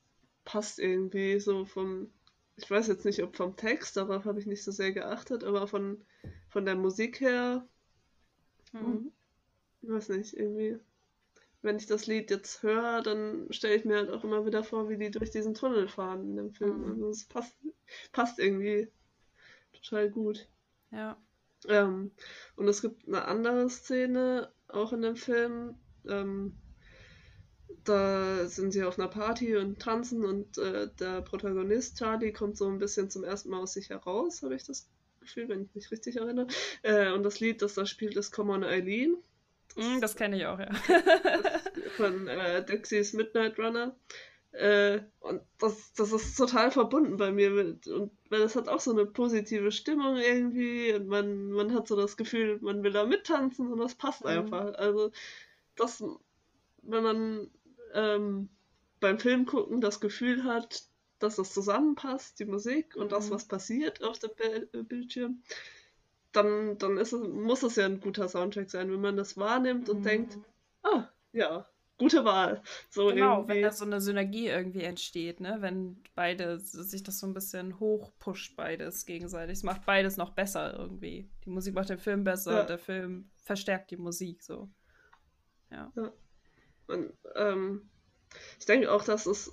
passt irgendwie so vom, ich weiß jetzt nicht, ob vom Text, darauf habe ich nicht so sehr geachtet, aber von, von der Musik her, mhm. ich weiß nicht, irgendwie wenn ich das Lied jetzt höre, dann stelle ich mir halt auch immer wieder vor, wie die durch diesen Tunnel fahren in dem Film. Mhm. Also es passt, passt irgendwie total gut. Ja. Ähm, und es gibt eine andere Szene auch in dem Film. Ähm, da sind sie auf einer Party und tanzen und äh, der Protagonist Charlie kommt so ein bisschen zum ersten Mal aus sich heraus, habe ich das Gefühl, wenn ich mich richtig erinnere. Äh, und das Lied, das da spielt, ist Come on Eileen. Mm, das kenne ich auch, ja. *laughs* von äh, Dexys Midnight Runner. Äh, und das, das ist total verbunden bei mir mit. Und weil es hat auch so eine positive Stimmung irgendwie und man, man hat so das Gefühl, man will da mittanzen und das passt mhm. einfach. Also, das, wenn man ähm, beim Film gucken das Gefühl hat, dass das zusammenpasst, die Musik und mhm. das, was passiert auf dem Bildschirm, dann, dann ist es, muss es ja ein guter Soundtrack sein, wenn man das wahrnimmt und mhm. denkt, ah, ja, gute Wahl. So genau, irgendwie. wenn da so eine Synergie irgendwie entsteht, ne? Wenn beide sich das so ein bisschen hochpusht, beides gegenseitig. Es macht beides noch besser irgendwie. Die Musik macht den Film besser, ja. der Film verstärkt die Musik so. Ja. ja. Und ähm, ich denke auch, dass es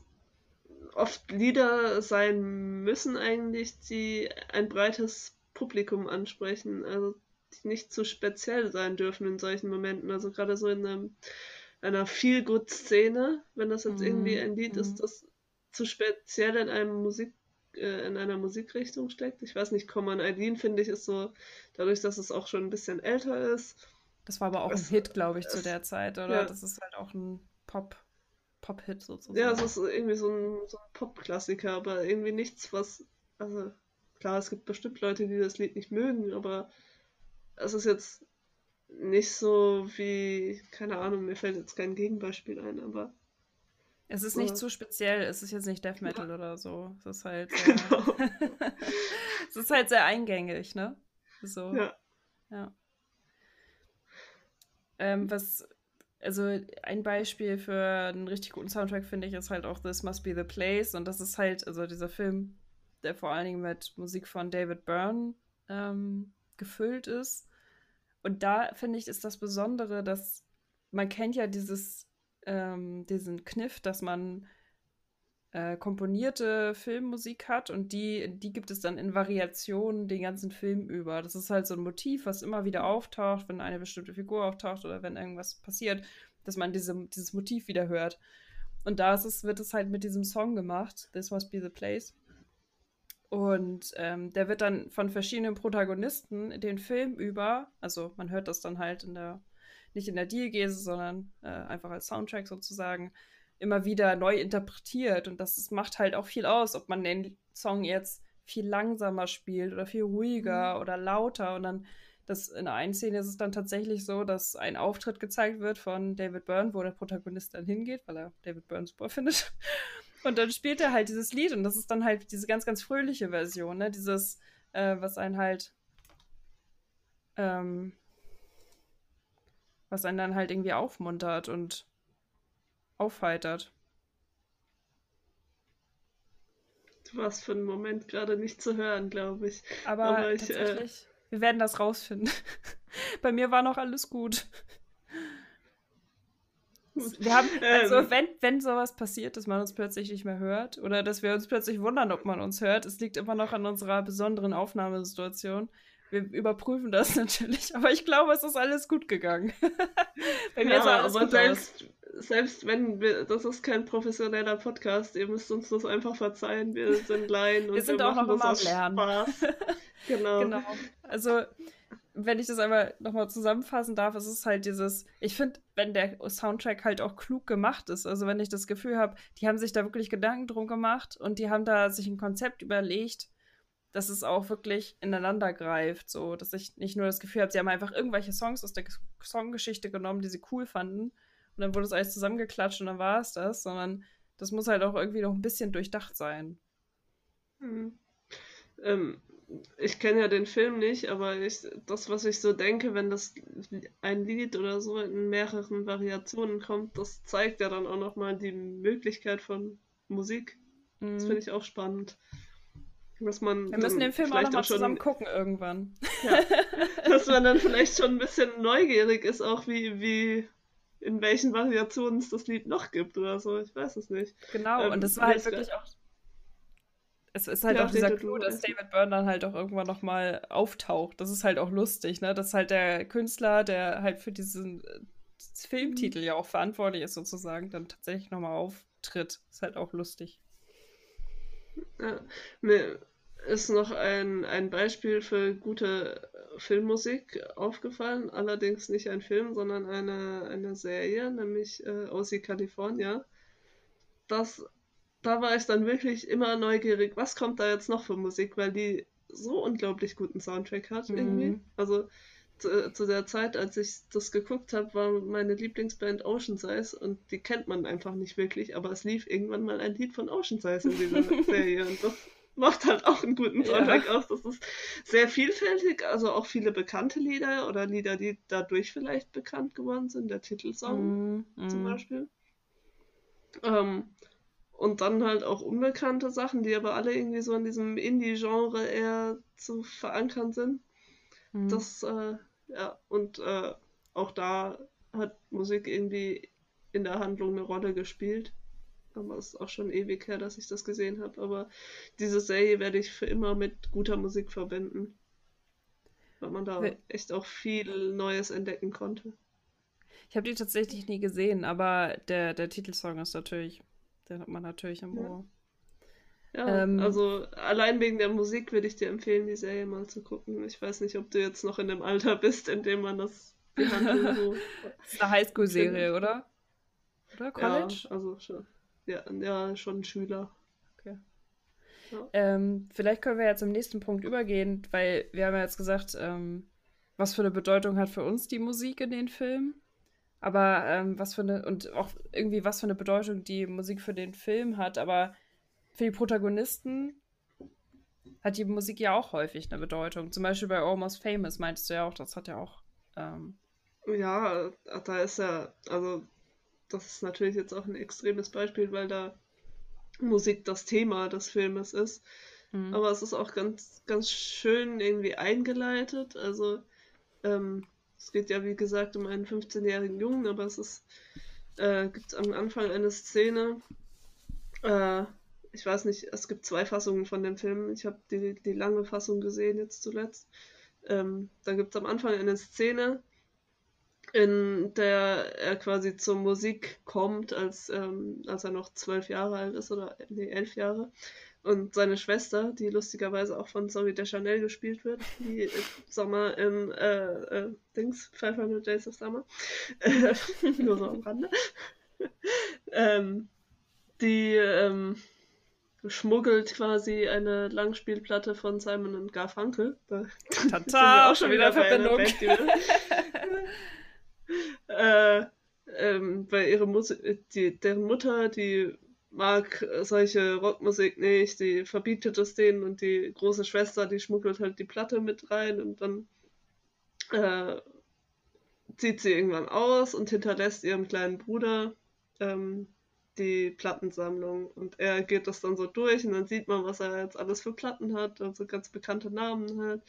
oft Lieder sein müssen eigentlich, die ein breites Publikum ansprechen, also die nicht zu speziell sein dürfen in solchen Momenten. Also gerade so in einem, einer Feel-Good-Szene, wenn das jetzt mm, irgendwie ein Lied mm. ist, mhm. das zu speziell in einem Musik äh, in einer Musikrichtung steckt. Ich weiß nicht, Common Eileen finde ich ist so, dadurch, dass es auch schon ein bisschen älter ist. Das war aber auch es, ein Hit, glaube ich, zu der Zeit, oder? Ja. Das ist halt auch ein Pop. Pop-Hit sozusagen. Ja, es ist irgendwie so ein, so ein Pop-Klassiker, aber irgendwie nichts, was, also Klar, es gibt bestimmt Leute, die das Lied nicht mögen, aber es ist jetzt nicht so wie, keine Ahnung, mir fällt jetzt kein Gegenbeispiel ein, aber. Es ist nicht zu speziell, es ist jetzt nicht Death Metal ja. oder so. Es ist halt *laughs* sehr, genau. *laughs* es ist halt sehr eingängig, ne? So. Ja. Ja. Ähm, was, also ein Beispiel für einen richtig guten Soundtrack finde ich ist halt auch This Must Be the Place und das ist halt, also dieser Film der vor allen Dingen mit Musik von David Byrne ähm, gefüllt ist. Und da finde ich, ist das Besondere, dass man kennt ja dieses, ähm, diesen Kniff, dass man äh, komponierte Filmmusik hat und die, die gibt es dann in Variationen den ganzen Film über. Das ist halt so ein Motiv, was immer wieder auftaucht, wenn eine bestimmte Figur auftaucht oder wenn irgendwas passiert, dass man diese, dieses Motiv wieder hört. Und da ist es, wird es halt mit diesem Song gemacht, This Must Be the Place. Und ähm, der wird dann von verschiedenen Protagonisten den Film über, also man hört das dann halt in der, nicht in der Diegese, sondern äh, einfach als Soundtrack sozusagen, immer wieder neu interpretiert. Und das, das macht halt auch viel aus, ob man den Song jetzt viel langsamer spielt oder viel ruhiger mhm. oder lauter. Und dann, dass in einer Szene ist es dann tatsächlich so, dass ein Auftritt gezeigt wird von David Byrne, wo der Protagonist dann hingeht, weil er David Byrne super *laughs* findet. Und dann spielt er halt dieses Lied und das ist dann halt diese ganz, ganz fröhliche Version, ne? Dieses, äh, was einen halt, ähm, was einen dann halt irgendwie aufmuntert und aufheitert. Du warst für einen Moment gerade nicht zu hören, glaube ich. Aber, Aber ich, äh, tatsächlich, äh... wir werden das rausfinden. *laughs* Bei mir war noch alles gut. Wir haben, also ähm, wenn, wenn sowas passiert, dass man uns plötzlich nicht mehr hört oder dass wir uns plötzlich wundern, ob man uns hört, es liegt immer noch an unserer besonderen Aufnahmesituation. Wir überprüfen das *laughs* natürlich, aber ich glaube, es ist alles gut gegangen. *laughs* Bei mir ja, sah alles aber gut selbst, aus. Selbst wenn wir, das ist kein professioneller Podcast, ihr müsst uns das einfach verzeihen, wir sind Laien und wir sind wir auch noch immer am Lernen. Spaß. *laughs* genau. genau. Also wenn ich das einmal nochmal zusammenfassen darf, ist es halt dieses, ich finde, wenn der Soundtrack halt auch klug gemacht ist, also wenn ich das Gefühl habe, die haben sich da wirklich Gedanken drum gemacht und die haben da sich ein Konzept überlegt, dass es auch wirklich ineinander greift, so, dass ich nicht nur das Gefühl habe, sie haben einfach irgendwelche Songs aus der Songgeschichte genommen, die sie cool fanden und dann wurde es alles zusammengeklatscht und dann war es das, sondern das muss halt auch irgendwie noch ein bisschen durchdacht sein. Hm. Ähm, ich kenne ja den Film nicht, aber ich, das, was ich so denke, wenn das ein Lied oder so in mehreren Variationen kommt, das zeigt ja dann auch nochmal die Möglichkeit von Musik. Mhm. Das finde ich auch spannend. Dass man Wir müssen den Film auch nochmal zusammen gucken irgendwann. Ja, *laughs* dass man dann vielleicht schon ein bisschen neugierig ist, auch wie, wie in welchen Variationen es das Lied noch gibt oder so. Ich weiß es nicht. Genau, ähm, und das war halt wirklich auch es ist halt ja, auch dieser Clou, dass David Byrne dann halt auch irgendwann nochmal auftaucht. Das ist halt auch lustig, ne? Das ist halt der Künstler, der halt für diesen äh, Filmtitel ja auch verantwortlich ist, sozusagen, dann tatsächlich nochmal auftritt. Ist halt auch lustig. Ja, mir ist noch ein, ein Beispiel für gute Filmmusik aufgefallen. Allerdings nicht ein Film, sondern eine, eine Serie, nämlich äh, OC California. Das da war ich dann wirklich immer neugierig, was kommt da jetzt noch für Musik, weil die so unglaublich guten Soundtrack hat mhm. irgendwie. Also zu, zu, der Zeit, als ich das geguckt habe, war meine Lieblingsband Ocean Size und die kennt man einfach nicht wirklich, aber es lief irgendwann mal ein Lied von Ocean Size in dieser *laughs* Serie und das macht halt auch einen guten Soundtrack ja. aus. Das ist sehr vielfältig, also auch viele bekannte Lieder oder Lieder, die dadurch vielleicht bekannt geworden sind, der Titelsong mm, zum mhm. Beispiel. Ähm, und dann halt auch unbekannte Sachen, die aber alle irgendwie so in diesem Indie-Genre eher zu verankern sind. Mhm. Das, äh, ja, und äh, auch da hat Musik irgendwie in der Handlung eine Rolle gespielt. Aber es ist auch schon ewig her, dass ich das gesehen habe. Aber diese Serie werde ich für immer mit guter Musik verbinden. Weil man da echt auch viel Neues entdecken konnte. Ich habe die tatsächlich nie gesehen, aber der, der Titelsong ist natürlich den hat man natürlich im Ohr. Ja, ähm, also allein wegen der Musik würde ich dir empfehlen, die Serie mal zu gucken. Ich weiß nicht, ob du jetzt noch in dem Alter bist, in dem man das so. das *laughs* ist eine Highschool-Serie, oder? Oder College? Ja, also schon. Ja, ja schon Schüler. Okay. Ja. Ähm, vielleicht können wir jetzt zum nächsten Punkt übergehen, weil wir haben ja jetzt gesagt, ähm, was für eine Bedeutung hat für uns die Musik in den Filmen. Aber ähm, was für eine, und auch irgendwie was für eine Bedeutung die Musik für den Film hat, aber für die Protagonisten hat die Musik ja auch häufig eine Bedeutung. Zum Beispiel bei Almost Famous meintest du ja auch, das hat ja auch. Ähm... ja, da ist ja, also das ist natürlich jetzt auch ein extremes Beispiel, weil da Musik das Thema des Filmes ist. Mhm. Aber es ist auch ganz, ganz schön irgendwie eingeleitet. Also ähm, es geht ja, wie gesagt, um einen 15-jährigen Jungen, aber es ist, äh, gibt am Anfang eine Szene, äh, ich weiß nicht, es gibt zwei Fassungen von dem Film. Ich habe die, die lange Fassung gesehen jetzt zuletzt. Ähm, da gibt es am Anfang eine Szene, in der er quasi zur Musik kommt, als, ähm, als er noch zwölf Jahre alt ist oder nee, elf Jahre. Und seine Schwester, die lustigerweise auch von Zoe de Chanel gespielt wird, die im Sommer im äh, äh, Dings, 500 Days of Summer, äh, *laughs* nur so am Rande, *laughs* ähm, die, ähm, schmuggelt quasi eine Langspielplatte von Simon und Garfunkel. Da Tata, *laughs* auch schon wieder Verbindung. Äh, ähm, weil ihre Musik, die, deren Mutter, die mag solche Rockmusik nicht, die verbietet es denen und die große Schwester, die schmuggelt halt die Platte mit rein und dann äh, zieht sie irgendwann aus und hinterlässt ihrem kleinen Bruder ähm, die Plattensammlung und er geht das dann so durch und dann sieht man, was er jetzt alles für Platten hat, also ganz bekannte Namen halt,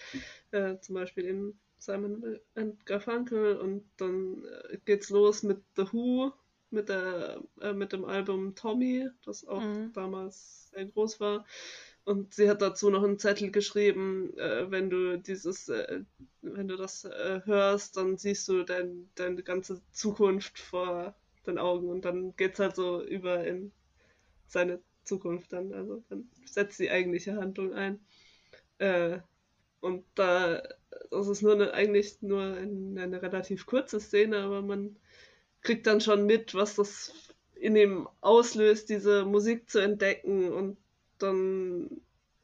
äh, zum Beispiel eben Simon and Garfunkel und dann äh, geht's los mit The Who, mit, der, äh, mit dem Album Tommy, das auch mhm. damals sehr groß war. Und sie hat dazu noch einen Zettel geschrieben, äh, wenn du dieses, äh, wenn du das äh, hörst, dann siehst du dein, deine ganze Zukunft vor den Augen und dann geht es halt so über in seine Zukunft dann. Also dann setzt die eigentliche Handlung ein. Äh, und da, das ist nur eine, eigentlich nur eine, eine relativ kurze Szene, aber man kriegt dann schon mit, was das in ihm auslöst, diese Musik zu entdecken und dann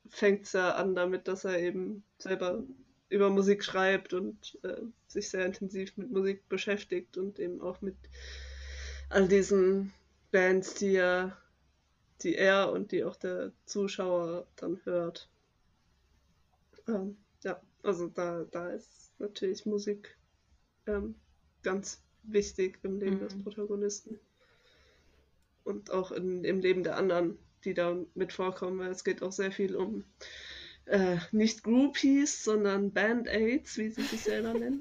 fängt es ja an damit, dass er eben selber über Musik schreibt und äh, sich sehr intensiv mit Musik beschäftigt und eben auch mit all diesen Bands, die er, die er und die auch der Zuschauer dann hört. Ähm, ja, also da, da ist natürlich Musik ähm, ganz wichtig im Leben mhm. des Protagonisten. Und auch in, im Leben der anderen, die da mit vorkommen, weil es geht auch sehr viel um äh, nicht Groupies, sondern Band-Aids, wie sie sich selber *laughs* nennen.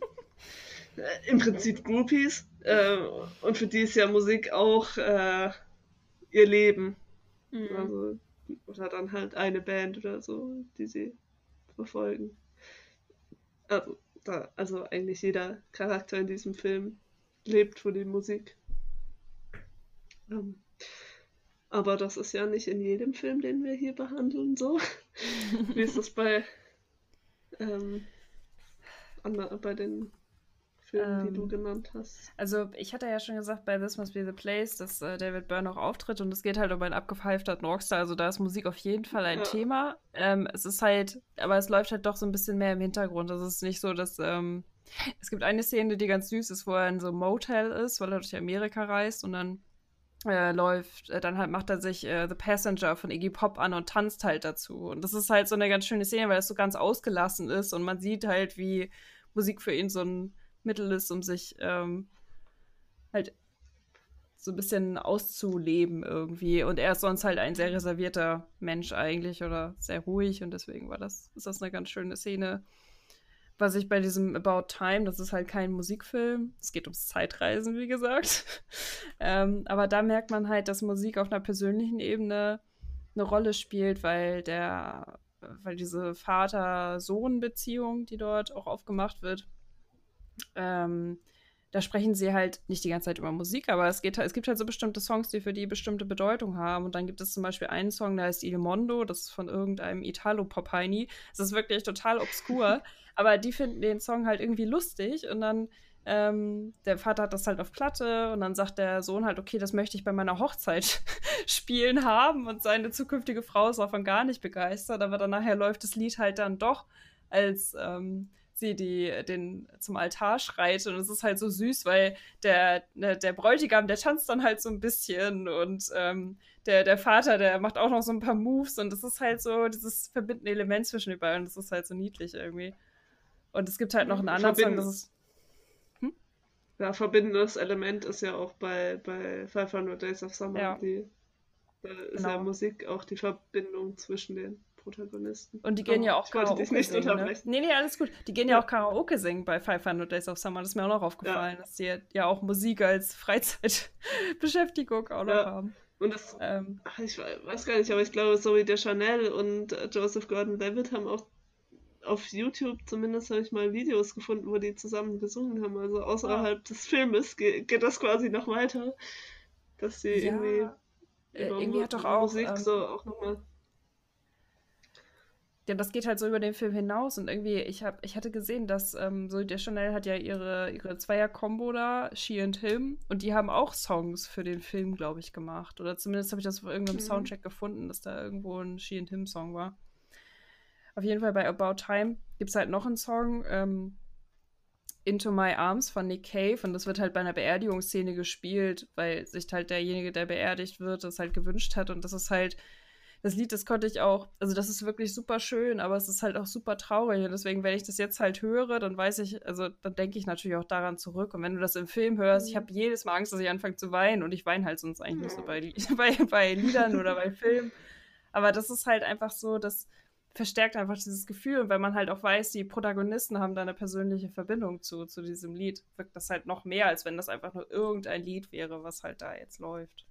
äh, Im Prinzip Groupies. Äh, und für die ist ja Musik auch äh, ihr Leben. Mhm. Also, oder dann halt eine Band oder so, die sie verfolgen. Also, da, also eigentlich jeder Charakter in diesem Film lebt für die Musik. Ähm, aber das ist ja nicht in jedem Film, den wir hier behandeln, so. *laughs* Wie ist das bei, ähm, bei den Filmen, ähm, die du ähm, genannt hast? Also, ich hatte ja schon gesagt, bei This Must Be the Place, dass äh, David Byrne auch auftritt und es geht halt um einen abgepfeifterten Rockstar. Also, da ist Musik auf jeden Fall ein ja. Thema. Ähm, es ist halt, aber es läuft halt doch so ein bisschen mehr im Hintergrund. Also, es ist nicht so, dass. Ähm, es gibt eine Szene, die ganz süß ist, wo er in so einem Motel ist, weil er durch Amerika reist und dann äh, läuft, äh, dann halt macht er sich äh, The Passenger von Iggy Pop an und tanzt halt dazu. Und das ist halt so eine ganz schöne Szene, weil es so ganz ausgelassen ist und man sieht halt, wie Musik für ihn so ein Mittel ist, um sich ähm, halt so ein bisschen auszuleben irgendwie. Und er ist sonst halt ein sehr reservierter Mensch eigentlich oder sehr ruhig und deswegen war das, ist das eine ganz schöne Szene was ich bei diesem About Time, das ist halt kein Musikfilm, es geht ums Zeitreisen, wie gesagt. *laughs* ähm, aber da merkt man halt, dass Musik auf einer persönlichen Ebene eine Rolle spielt, weil der, weil diese Vater-Sohn-Beziehung, die dort auch aufgemacht wird, ähm, da sprechen sie halt nicht die ganze Zeit über Musik, aber es, geht, es gibt halt so bestimmte Songs, die für die bestimmte Bedeutung haben. Und dann gibt es zum Beispiel einen Song, der heißt Il Mondo, das ist von irgendeinem Italo-Pop-Heini. Das ist wirklich total obskur. *laughs* Aber die finden den Song halt irgendwie lustig und dann ähm, der Vater hat das halt auf Platte und dann sagt der Sohn halt, okay, das möchte ich bei meiner Hochzeit *laughs* spielen haben und seine zukünftige Frau ist davon gar nicht begeistert, aber dann nachher läuft das Lied halt dann doch, als ähm, sie die, den zum Altar schreit und es ist halt so süß, weil der, ne, der Bräutigam, der tanzt dann halt so ein bisschen und ähm, der, der Vater, der macht auch noch so ein paar Moves und das ist halt so dieses verbindende Element zwischen den beiden, das ist halt so niedlich irgendwie. Und es gibt halt noch einen anderen Song, das ist. Hm? Ja, verbindendes Element ist ja auch bei, bei 500 Days of Summer. Ja. Die, da ist genau. ja Musik auch die Verbindung zwischen den Protagonisten. Und die gehen oh, ja auch Karaoke dich nicht singen. Ne? Nee, nee, alles gut. Die gehen ja, ja auch Karaoke singen bei 500 Days of Summer. Das ist mir auch noch aufgefallen, ja. dass die ja auch Musik als Freizeitbeschäftigung auch noch ja. haben. Und das, ähm, ich weiß gar nicht, aber ich glaube, Zoe Deschanel und Joseph Gordon-Levitt haben auch auf YouTube zumindest habe ich mal Videos gefunden, wo die zusammen gesungen haben. Also außerhalb ah. des Filmes geht, geht, das quasi noch weiter. Dass sie irgendwie, äh, irgendwie hat doch auch, Musik ähm, so auch nochmal. Ja, das geht halt so über den Film hinaus und irgendwie, ich hab, ich hatte gesehen, dass ähm, so der Chanel hat ja ihre, ihre Zweier-Kombo da, She and Him, und die haben auch Songs für den Film, glaube ich, gemacht. Oder zumindest habe ich das auf irgendeinem mhm. Soundtrack gefunden, dass da irgendwo ein She and Him-Song war. Auf jeden Fall bei About Time gibt es halt noch einen Song, ähm, Into My Arms von Nick Cave und das wird halt bei einer Beerdigungsszene gespielt, weil sich halt derjenige, der beerdigt wird, das halt gewünscht hat und das ist halt das Lied, das konnte ich auch, also das ist wirklich super schön, aber es ist halt auch super traurig. Und deswegen, wenn ich das jetzt halt höre, dann weiß ich, also dann denke ich natürlich auch daran zurück. Und wenn du das im Film hörst, mhm. ich habe jedes Mal Angst, dass ich anfange zu weinen und ich weine halt sonst eigentlich nur so bei, *laughs* bei, bei Liedern oder bei Filmen. Aber das ist halt einfach so, das verstärkt einfach dieses Gefühl. Und wenn man halt auch weiß, die Protagonisten haben da eine persönliche Verbindung zu, zu diesem Lied, wirkt das halt noch mehr, als wenn das einfach nur irgendein Lied wäre, was halt da jetzt läuft.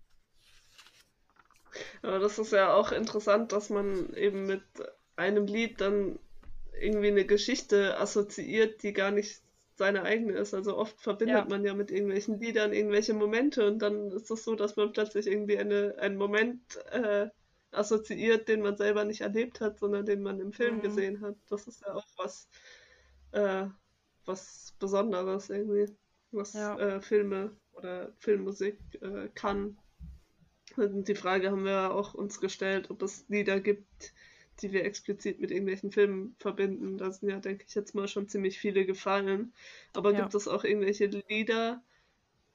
Aber das ist ja auch interessant, dass man eben mit einem Lied dann irgendwie eine Geschichte assoziiert, die gar nicht seine eigene ist. Also oft verbindet ja. man ja mit irgendwelchen Liedern irgendwelche Momente und dann ist es so, dass man plötzlich irgendwie eine, einen Moment äh, assoziiert, den man selber nicht erlebt hat, sondern den man im Film mhm. gesehen hat. Das ist ja auch was, äh, was Besonderes irgendwie, was ja. äh, Filme oder Filmmusik äh, kann. Die Frage haben wir auch uns gestellt, ob es Lieder gibt, die wir explizit mit irgendwelchen Filmen verbinden. Da sind ja, denke ich, jetzt mal schon ziemlich viele gefallen. Aber ja. gibt es auch irgendwelche Lieder,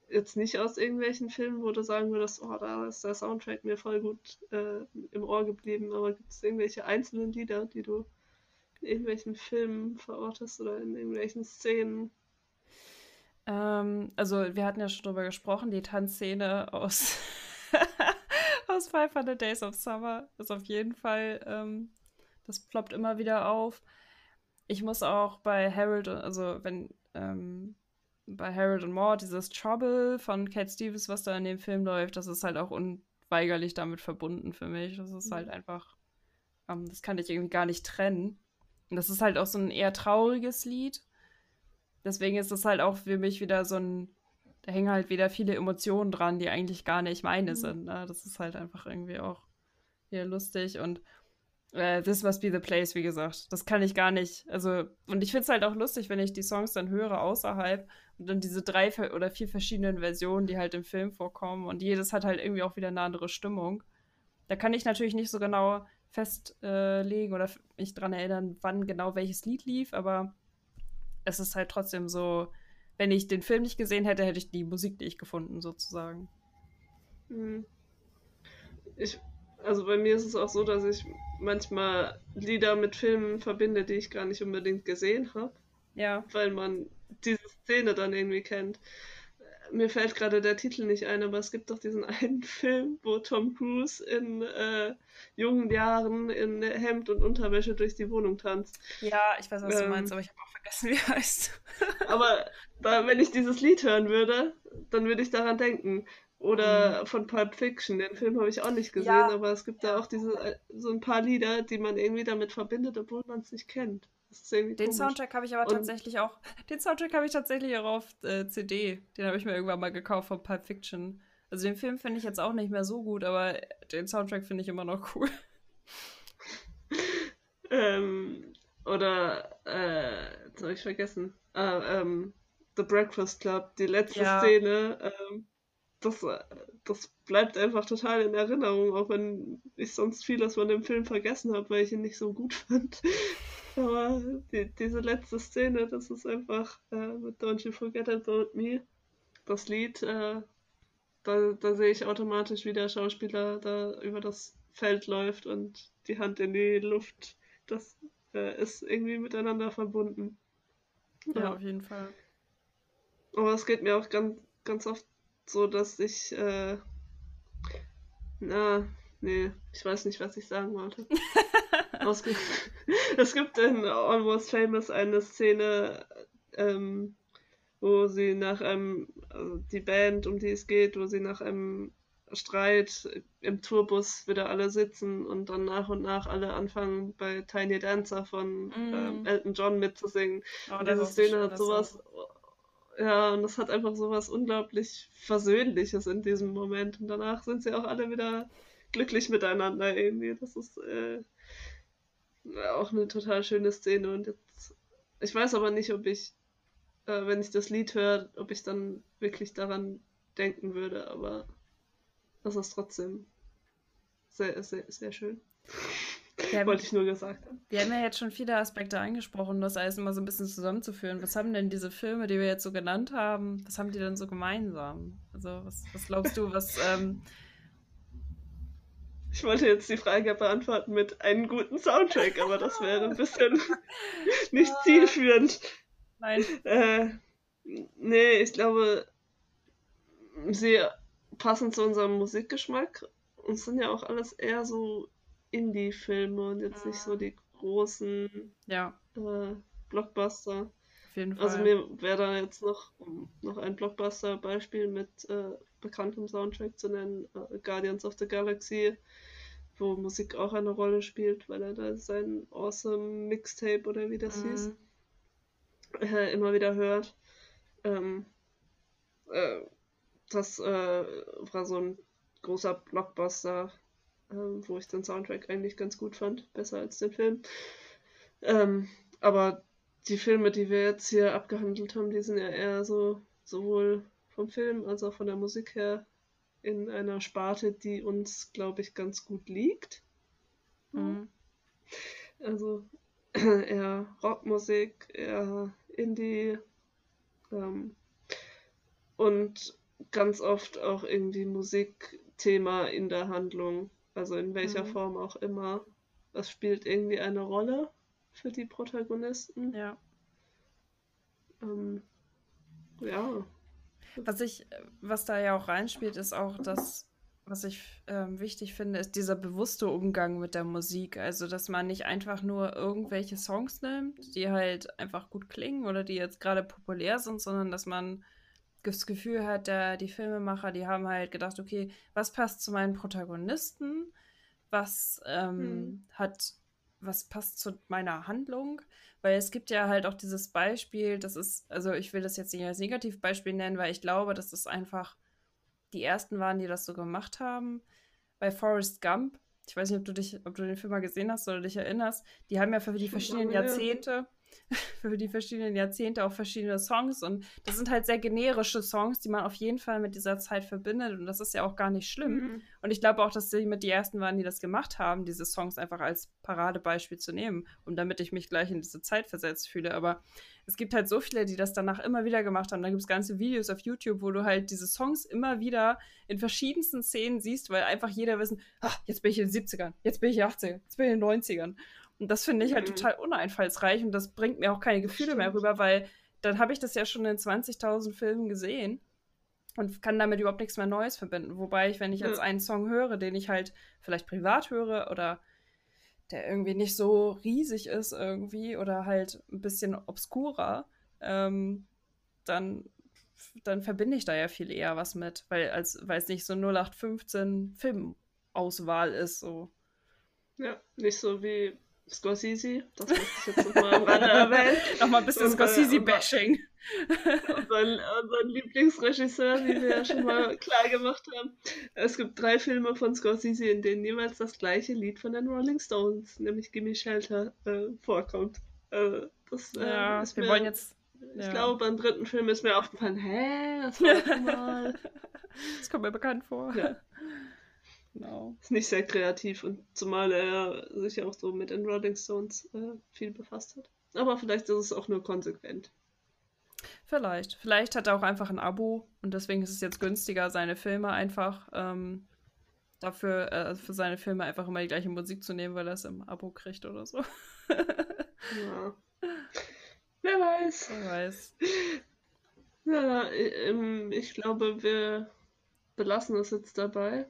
jetzt nicht aus irgendwelchen Filmen, wo du sagen würdest, oh, da ist der Soundtrack mir voll gut äh, im Ohr geblieben, aber gibt es irgendwelche einzelnen Lieder, die du in irgendwelchen Filmen verortest oder in irgendwelchen Szenen? Ähm, also wir hatten ja schon drüber gesprochen, die Tanzszene aus aus 500 Days of Summer ist auf jeden Fall, ähm, das ploppt immer wieder auf. Ich muss auch bei Harold, also wenn, ähm, bei Harold und Maud dieses Trouble von Cat Stevens, was da in dem Film läuft, das ist halt auch unweigerlich damit verbunden für mich. Das ist halt mhm. einfach, ähm, das kann ich irgendwie gar nicht trennen. Und das ist halt auch so ein eher trauriges Lied. Deswegen ist es halt auch für mich wieder so ein da hängen halt wieder viele Emotionen dran, die eigentlich gar nicht meine mhm. sind. Ne? Das ist halt einfach irgendwie auch hier lustig und äh, This Must Be the Place, wie gesagt. Das kann ich gar nicht. Also, und ich finde es halt auch lustig, wenn ich die Songs dann höre außerhalb und dann diese drei oder vier verschiedenen Versionen, die halt im Film vorkommen und jedes hat halt irgendwie auch wieder eine andere Stimmung. Da kann ich natürlich nicht so genau festlegen äh, oder mich dran erinnern, wann genau welches Lied lief, aber es ist halt trotzdem so wenn ich den Film nicht gesehen hätte, hätte ich die Musik nicht gefunden, sozusagen. Hm. Ich, also bei mir ist es auch so, dass ich manchmal Lieder mit Filmen verbinde, die ich gar nicht unbedingt gesehen habe. Ja. Weil man diese Szene dann irgendwie kennt. Mir fällt gerade der Titel nicht ein, aber es gibt doch diesen *laughs* einen Film, wo Tom Cruise in äh, jungen Jahren in Hemd und Unterwäsche durch die Wohnung tanzt. Ja, ich weiß, was ähm, du meinst, aber ich habe auch vergessen, *laughs* wie er heißt. aber da, wenn ich dieses Lied hören würde, dann würde ich daran denken. Oder mhm. von Pulp Fiction, den Film habe ich auch nicht gesehen, ja. aber es gibt da auch diese, äh, so ein paar Lieder, die man irgendwie damit verbindet, obwohl man es nicht kennt. Den komisch. Soundtrack habe ich aber Und tatsächlich auch, den Soundtrack habe ich tatsächlich auch auf äh, CD. Den habe ich mir irgendwann mal gekauft von Pulp Fiction. Also den Film finde ich jetzt auch nicht mehr so gut, aber den Soundtrack finde ich immer noch cool. *laughs* ähm, oder, äh, jetzt habe ich vergessen. Äh, ähm, The Breakfast Club, die letzte ja. Szene, ähm, das, das bleibt einfach total in Erinnerung, auch wenn ich sonst vieles von dem Film vergessen habe, weil ich ihn nicht so gut *laughs* fand. Aber die, diese letzte Szene, das ist einfach äh, mit Don't You Forget About Me, das Lied, äh, da, da sehe ich automatisch, wie der Schauspieler da über das Feld läuft und die Hand in die Luft. Das äh, ist irgendwie miteinander verbunden. Ja, ja, auf jeden Fall. Aber es geht mir auch ganz, ganz oft so, dass ich, äh, na, nee, ich weiß nicht, was ich sagen wollte. *laughs* es gibt in Almost Famous eine Szene, ähm, wo sie nach einem, also die Band, um die es geht, wo sie nach einem Streit im Tourbus wieder alle sitzen und dann nach und nach alle anfangen bei Tiny Dancer von mm. ähm, Elton John mitzusingen. Oh, diese Szene hat sowas, ja, und das hat einfach so was unglaublich Versöhnliches in diesem Moment. Und danach sind sie auch alle wieder glücklich miteinander irgendwie. Das ist, äh, auch eine total schöne Szene und jetzt, ich weiß aber nicht, ob ich, äh, wenn ich das Lied höre, ob ich dann wirklich daran denken würde, aber das ist trotzdem sehr, sehr, sehr schön. Ja, Wollte ich nur gesagt haben. Wir haben ja jetzt schon viele Aspekte angesprochen, das alles immer so ein bisschen zusammenzuführen. Was haben denn diese Filme, die wir jetzt so genannt haben, was haben die denn so gemeinsam? Also, was, was glaubst du, was. Ähm... Ich wollte jetzt die Frage beantworten mit einem guten Soundtrack, aber das wäre ein bisschen *laughs* nicht ah. zielführend. Nein. Äh, nee, ich glaube, sie passen zu unserem Musikgeschmack und sind ja auch alles eher so Indie-Filme und jetzt nicht so die großen ja. äh, Blockbuster. Auf jeden also Fall. Also mir wäre da jetzt noch, noch ein Blockbuster-Beispiel mit äh, bekanntem Soundtrack zu nennen, äh, Guardians of the Galaxy, wo Musik auch eine Rolle spielt, weil er da sein Awesome Mixtape oder wie das mhm. hieß, äh, immer wieder hört. Ähm, äh, das äh, war so ein großer Blockbuster, ähm, wo ich den Soundtrack eigentlich ganz gut fand, besser als den Film. Ähm, aber die Filme, die wir jetzt hier abgehandelt haben, die sind ja eher so sowohl vom Film als auch von der Musik her in einer Sparte, die uns, glaube ich, ganz gut liegt. Mhm. Also *clears throat* eher Rockmusik, eher Indie ähm, und ganz oft auch irgendwie Musikthema in der Handlung. Also in welcher mhm. Form auch immer. Das spielt irgendwie eine Rolle für die Protagonisten. Ja. Ähm, ja. Was ich, was da ja auch reinspielt, ist auch das, was ich ähm, wichtig finde, ist dieser bewusste Umgang mit der Musik. Also, dass man nicht einfach nur irgendwelche Songs nimmt, die halt einfach gut klingen oder die jetzt gerade populär sind, sondern dass man das Gefühl hat, der, die Filmemacher, die haben halt gedacht, okay, was passt zu meinen Protagonisten? Was ähm, hm. hat, was passt zu meiner Handlung? Weil es gibt ja halt auch dieses Beispiel, das ist, also ich will das jetzt nicht als Negativbeispiel nennen, weil ich glaube, dass das einfach die ersten waren, die das so gemacht haben. Bei Forrest Gump, ich weiß nicht, ob du dich, ob du den Film mal gesehen hast oder dich erinnerst, die haben ja für die verschiedenen Jahrzehnte *laughs* für die verschiedenen Jahrzehnte auch verschiedene Songs und das sind halt sehr generische Songs, die man auf jeden Fall mit dieser Zeit verbindet und das ist ja auch gar nicht schlimm. Mhm. Und ich glaube auch, dass sie mit die ersten waren, die das gemacht haben, diese Songs einfach als Paradebeispiel zu nehmen, um damit ich mich gleich in diese Zeit versetzt fühle. Aber es gibt halt so viele, die das danach immer wieder gemacht haben. Da gibt es ganze Videos auf YouTube, wo du halt diese Songs immer wieder in verschiedensten Szenen siehst, weil einfach jeder wissen, ach, jetzt bin ich in den 70ern, jetzt bin ich in den 80ern, jetzt bin ich in den 90ern. Und das finde ich halt mhm. total uneinfallsreich und das bringt mir auch keine Gefühle mehr rüber, weil dann habe ich das ja schon in 20.000 Filmen gesehen und kann damit überhaupt nichts mehr Neues verbinden. Wobei ich, wenn ich jetzt einen Song höre, den ich halt vielleicht privat höre oder der irgendwie nicht so riesig ist irgendwie oder halt ein bisschen obskurer, ähm, dann, dann verbinde ich da ja viel eher was mit, weil, als, weil es nicht so 0815 Filmauswahl ist. So. Ja, nicht so wie Scorsese, das möchte ich jetzt nochmal am Rande *laughs* erwähnen. nochmal ein bisschen Scorsese-Bashing. unseren, unseren Lieblingsregisseur, wie wir ja schon mal *laughs* klar gemacht haben. Es gibt drei Filme von Scorsese, in denen jeweils das gleiche Lied von den Rolling Stones, nämlich Gimme Shelter, äh, vorkommt. Äh, das äh, ja, wir mir, wollen jetzt. Ich ja. glaube, beim dritten Film ist mir aufgefallen, hä, das war *laughs* mal. das kommt mir bekannt vor. Ja. Genau. Ist nicht sehr kreativ und zumal er sich ja auch so mit den Rolling Stones äh, viel befasst hat. Aber vielleicht ist es auch nur konsequent. Vielleicht. Vielleicht hat er auch einfach ein Abo und deswegen ist es jetzt günstiger, seine Filme einfach ähm, dafür, äh, für seine Filme einfach immer die gleiche Musik zu nehmen, weil er es im Abo kriegt oder so. ja. *laughs* Wer weiß. Wer weiß. Ja, ähm, ich glaube, wir belassen es jetzt dabei.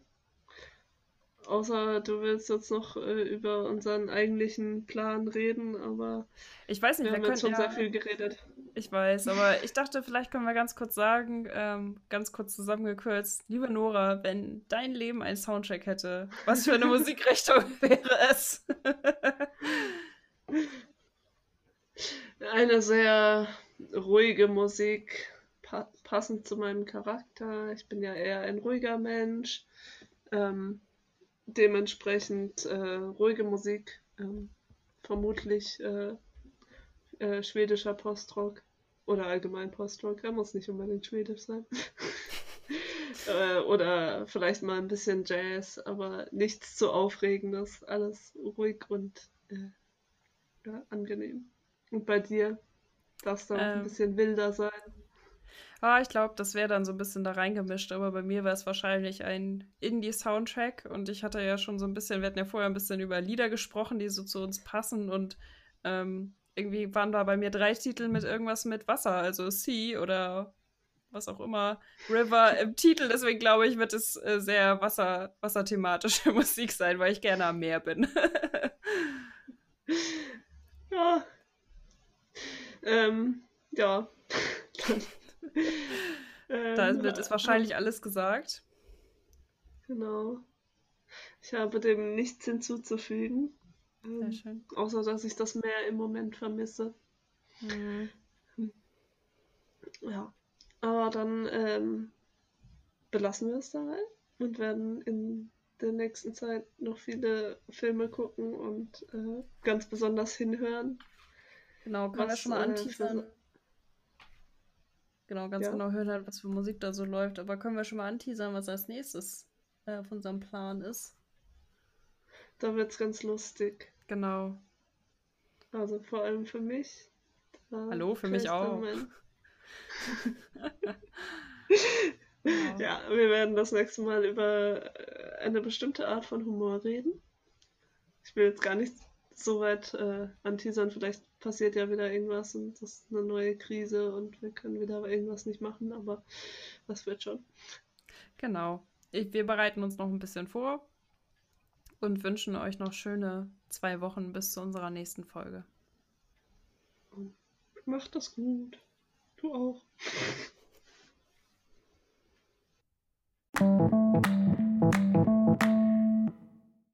Außer du willst jetzt noch äh, über unseren eigentlichen Plan reden, aber ich weiß nicht, wir, wir haben jetzt schon ja, sehr viel geredet. Ich weiß, aber ich dachte, vielleicht können wir ganz kurz sagen, ähm, ganz kurz zusammengekürzt, liebe Nora, wenn dein Leben ein Soundtrack hätte, was für eine *laughs* Musikrichtung wäre es? *laughs* eine sehr ruhige Musik, pa passend zu meinem Charakter. Ich bin ja eher ein ruhiger Mensch. Ähm, dementsprechend äh, ruhige Musik ähm, vermutlich äh, äh, schwedischer Postrock oder allgemein Postrock. Er muss nicht unbedingt schwedisch sein. *laughs* äh, oder vielleicht mal ein bisschen Jazz, aber nichts zu aufregendes. Alles ruhig und äh, ja, angenehm. Und bei dir darf es dann ähm, ein bisschen wilder sein. Ah, ich glaube, das wäre dann so ein bisschen da reingemischt, aber bei mir wäre es wahrscheinlich ein Indie-Soundtrack und ich hatte ja schon so ein bisschen, wir hatten ja vorher ein bisschen über Lieder gesprochen, die so zu uns passen und ähm, irgendwie waren da bei mir drei Titel mit irgendwas mit Wasser, also Sea oder was auch immer, River im Titel. Deswegen glaube ich, wird es äh, sehr Wasser, wasserthematische *laughs* Musik sein, weil ich gerne am Meer bin. *laughs* ja. Ähm, ja. *laughs* *laughs* da wird ist wahrscheinlich alles gesagt. Genau. Ich habe dem nichts hinzuzufügen. Sehr ähm, schön. Außer, dass ich das Meer im Moment vermisse. Mhm. Ja. Aber dann ähm, belassen wir es dabei und werden in der nächsten Zeit noch viele Filme gucken und äh, ganz besonders hinhören. Genau, können wir schon mal äh, anteasern. Genau, ganz ja. genau hören halt, was für Musik da so läuft. Aber können wir schon mal anteasern, was als nächstes äh, auf unserem Plan ist? Da wird's ganz lustig. Genau. Also vor allem für mich. Hallo, für mich auch. *laughs* *laughs* ja, wir werden das nächste Mal über äh, eine bestimmte Art von Humor reden. Ich will jetzt gar nicht so weit äh, anteasern, vielleicht passiert ja wieder irgendwas und das ist eine neue Krise und wir können wieder irgendwas nicht machen, aber das wird schon. Genau. Ich, wir bereiten uns noch ein bisschen vor und wünschen euch noch schöne zwei Wochen bis zu unserer nächsten Folge. Macht das gut. Du auch.